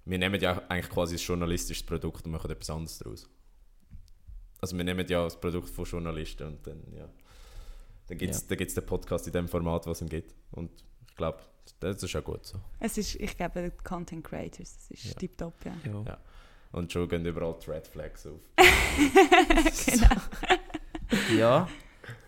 wir nehmen ja eigentlich quasi ein journalistisches Produkt und machen etwas anderes daraus. Also wir nehmen ja das Produkt von Journalisten und dann, ja. dann gibt es Ja. den Podcast in dem Format, was es gibt. Und ich glaube, das ist auch gut so. Es ist, ich glaube, Content Creators, das ist Ja. tipptopp, ja. Ja. Ja. Und schon gehen überall die Red Flags auf. genau. ja.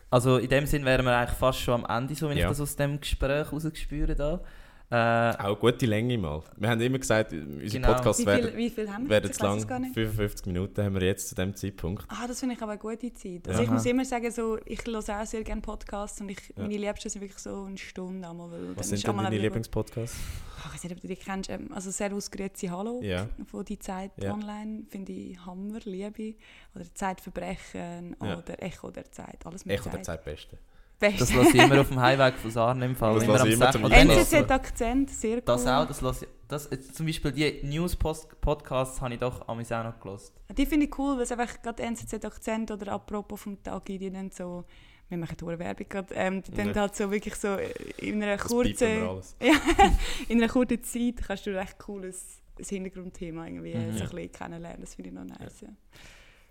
Also in dem Sinn wären wir eigentlich fast schon am Ende, so wenn Ja. ich das aus dem Gespräch rausgespüre da. Äh, Auch gute Länge mal. Wir haben immer gesagt, unsere Genau. Podcasts Wie werden, viel, wie viel haben wir? werden Ich zu lang. nicht. 55 Minuten haben wir jetzt zu dem Zeitpunkt. Ah, das finde ich aber eine gute Zeit. Ja. Also ich Aha. muss immer sagen, so, ich höre auch sehr gerne Podcasts und ich, Ja. meine Liebsten sind wirklich so eine Stunde einmal. Weil Was sind denn deine Lieblingspodcasts? Ah, Ich weiß nicht, ob du die kennst. Ähm, Also Servus, Grüezi, Hallo Ja. von «Die Zeit Ja. online» finde ich Hammer, liebe. Oder «Zeitverbrechen» Ja. oder «Echo der Zeit». Alles mit Echo der Zeit Beste. Beste. das lasse ich immer auf dem Heimweg von Sarn im Fall. Das immer lasse am ich immer Sech-. Schluss. NZZ-Akzent, sehr cool. Das auch, das lasse ich. Das, jetzt zum Beispiel die News-Podcasts habe ich doch am auch noch gelost. Die finde ich cool, weil es einfach gerade NZZ-Akzent oder apropos vom Tag, die dann so... Wir machen hohe Werbung gerade. Ähm, die dann Ja. halt so wirklich so in einer Das kurzen... in einer kurzen Zeit kannst du recht cooles das Hintergrundthema irgendwie Mhm. so Ja. ein bisschen kennenlernen. Das finde ich noch nice. Ja.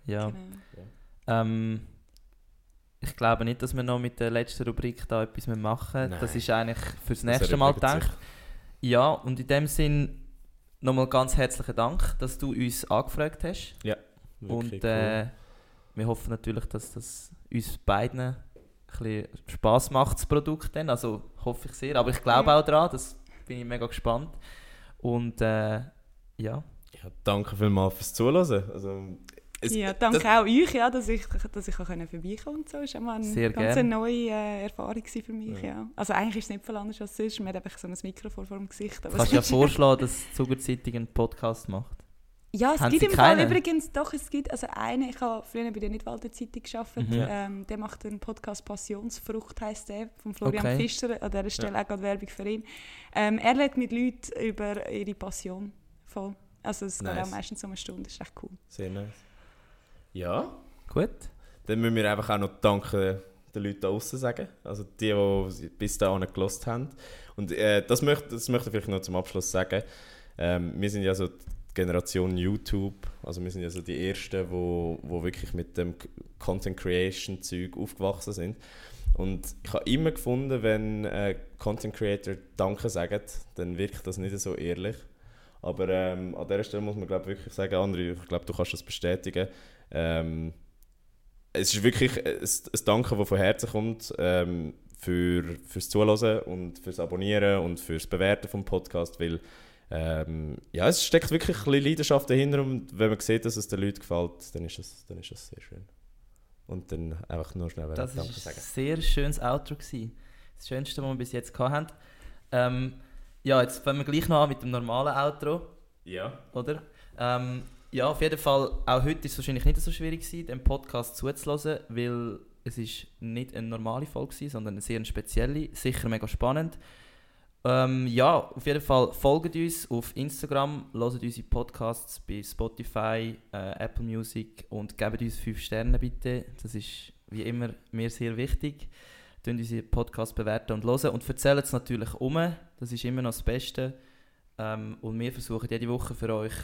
Ja. Genau. Ähm, ich glaube nicht, dass wir noch mit der letzten Rubrik da etwas mehr machen. Nein. Das ist eigentlich fürs Das nächste Mal gedacht. Ja, und in dem Sinn nochmal ganz herzlichen Dank, dass du uns angefragt hast. Wirklich und cool. äh, wir hoffen natürlich, dass das uns beiden ein bisschen Spass macht, das Produkt dann. Also hoffe ich sehr. Aber ich glaube Ja. auch daran, das bin ich mega gespannt. Und äh, ja, Ja, danke vielmals fürs Zuhören. Also, es, ja, danke das- auch euch, ja, dass ich, dass ich auch vorbeikommen konnte. und so. Das war eine Sehr ganz gern. neue äh, Erfahrung für mich. Ja. Ja. Also eigentlich ist es nicht viel anders als sonst. Man hat einfach so ein Mikrofon vor dem Gesicht. Aber kannst du ja vorschlagen, dass Zuckerzeitung einen Podcast macht. Ja, es Haben gibt Sie im Fall übrigens, doch, es gibt also einen, ich habe früher bei der Nidwalder Zeitung gearbeitet, Mhm. ähm, der macht einen Podcast «Passionsfrucht» heisst der, von Florian Okay. Pfister, an dieser Stelle auch gerade Werbung für ihn. Ähm, er redet mit Leuten über ihre Passion voll. Also es geht Nice. auch meistens um eine Stunde, das ist echt cool. Sehr nice. Ja, Gut? dann müssen wir einfach auch noch Danke den Leuten da draußen sagen. Also die, die bis dahin gelost haben. Und äh, das, möchte, das möchte ich vielleicht noch zum Abschluss sagen. Ähm, wir sind ja so die Generation YouTube. Also wir sind ja so die Ersten, wo, wo wirklich mit dem Content Creation Zeug aufgewachsen sind. Und ich habe immer gefunden, wenn äh, Content Creator Danke sagen, dann wirkt das nicht so ehrlich. Aber ähm, an dieser Stelle muss man glaub, wirklich sagen, André, ich glaube, du kannst das bestätigen. Ähm, es ist wirklich ein, ein Danke, das von Herzen kommt ähm, für, fürs Zuhören und fürs Abonnieren und fürs Bewerten vom Podcast, weil ähm, ja, es steckt wirklich ein bisschen Leidenschaft dahinter und wenn man sieht, dass es den Leuten gefällt, dann ist das, dann ist das sehr schön. Und dann einfach nur schnell Das war ein sehr schönes Outro. Gewesen. Das Schönste, was wir bis jetzt haben. Ähm, ja, jetzt fangen wir gleich noch an mit dem normalen Outro, Ja. oder? Ähm, ja, auf jeden Fall, auch heute ist es wahrscheinlich nicht so schwierig gewesen, den Podcast zuzulassen, weil es ist nicht eine normale Folge war, sondern eine sehr spezielle, sicher mega spannend. Ähm, ja, auf jeden Fall folgt uns auf Instagram, hört unsere Podcasts bei Spotify, äh, Apple Music und gebt uns 5 Sterne bitte. Das ist wie immer mir sehr wichtig. Tun unseren Podcast bewerten und hören und erzählen es natürlich um. Das ist immer noch das Beste. Ähm, und wir versuchen jede Woche für euch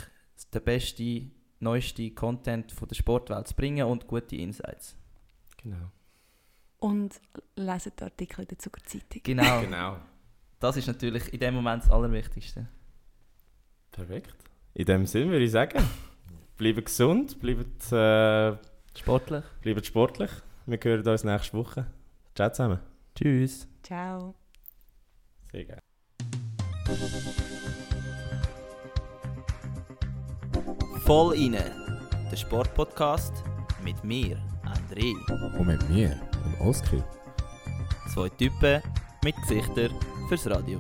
den besten, neuesten Content von der Sportwelt zu bringen und gute Insights. Genau. Und lesen die Artikel in der Zuckerzeitung. Genau. Genau. Das ist natürlich in dem Moment das Allerwichtigste. Perfekt. In dem Sinne würde ich sagen, bleibt gesund, bleibt, äh, Sportlich. bleibt sportlich. Wir hören uns nächste Woche. Ciao zusammen. Tschüss. Ciao. Sehr gerne. Voll inne. Der Sportpodcast mit mir, André. Und mit mir, dem Oskar. Zwei Typen mit Gesichtern fürs Radio.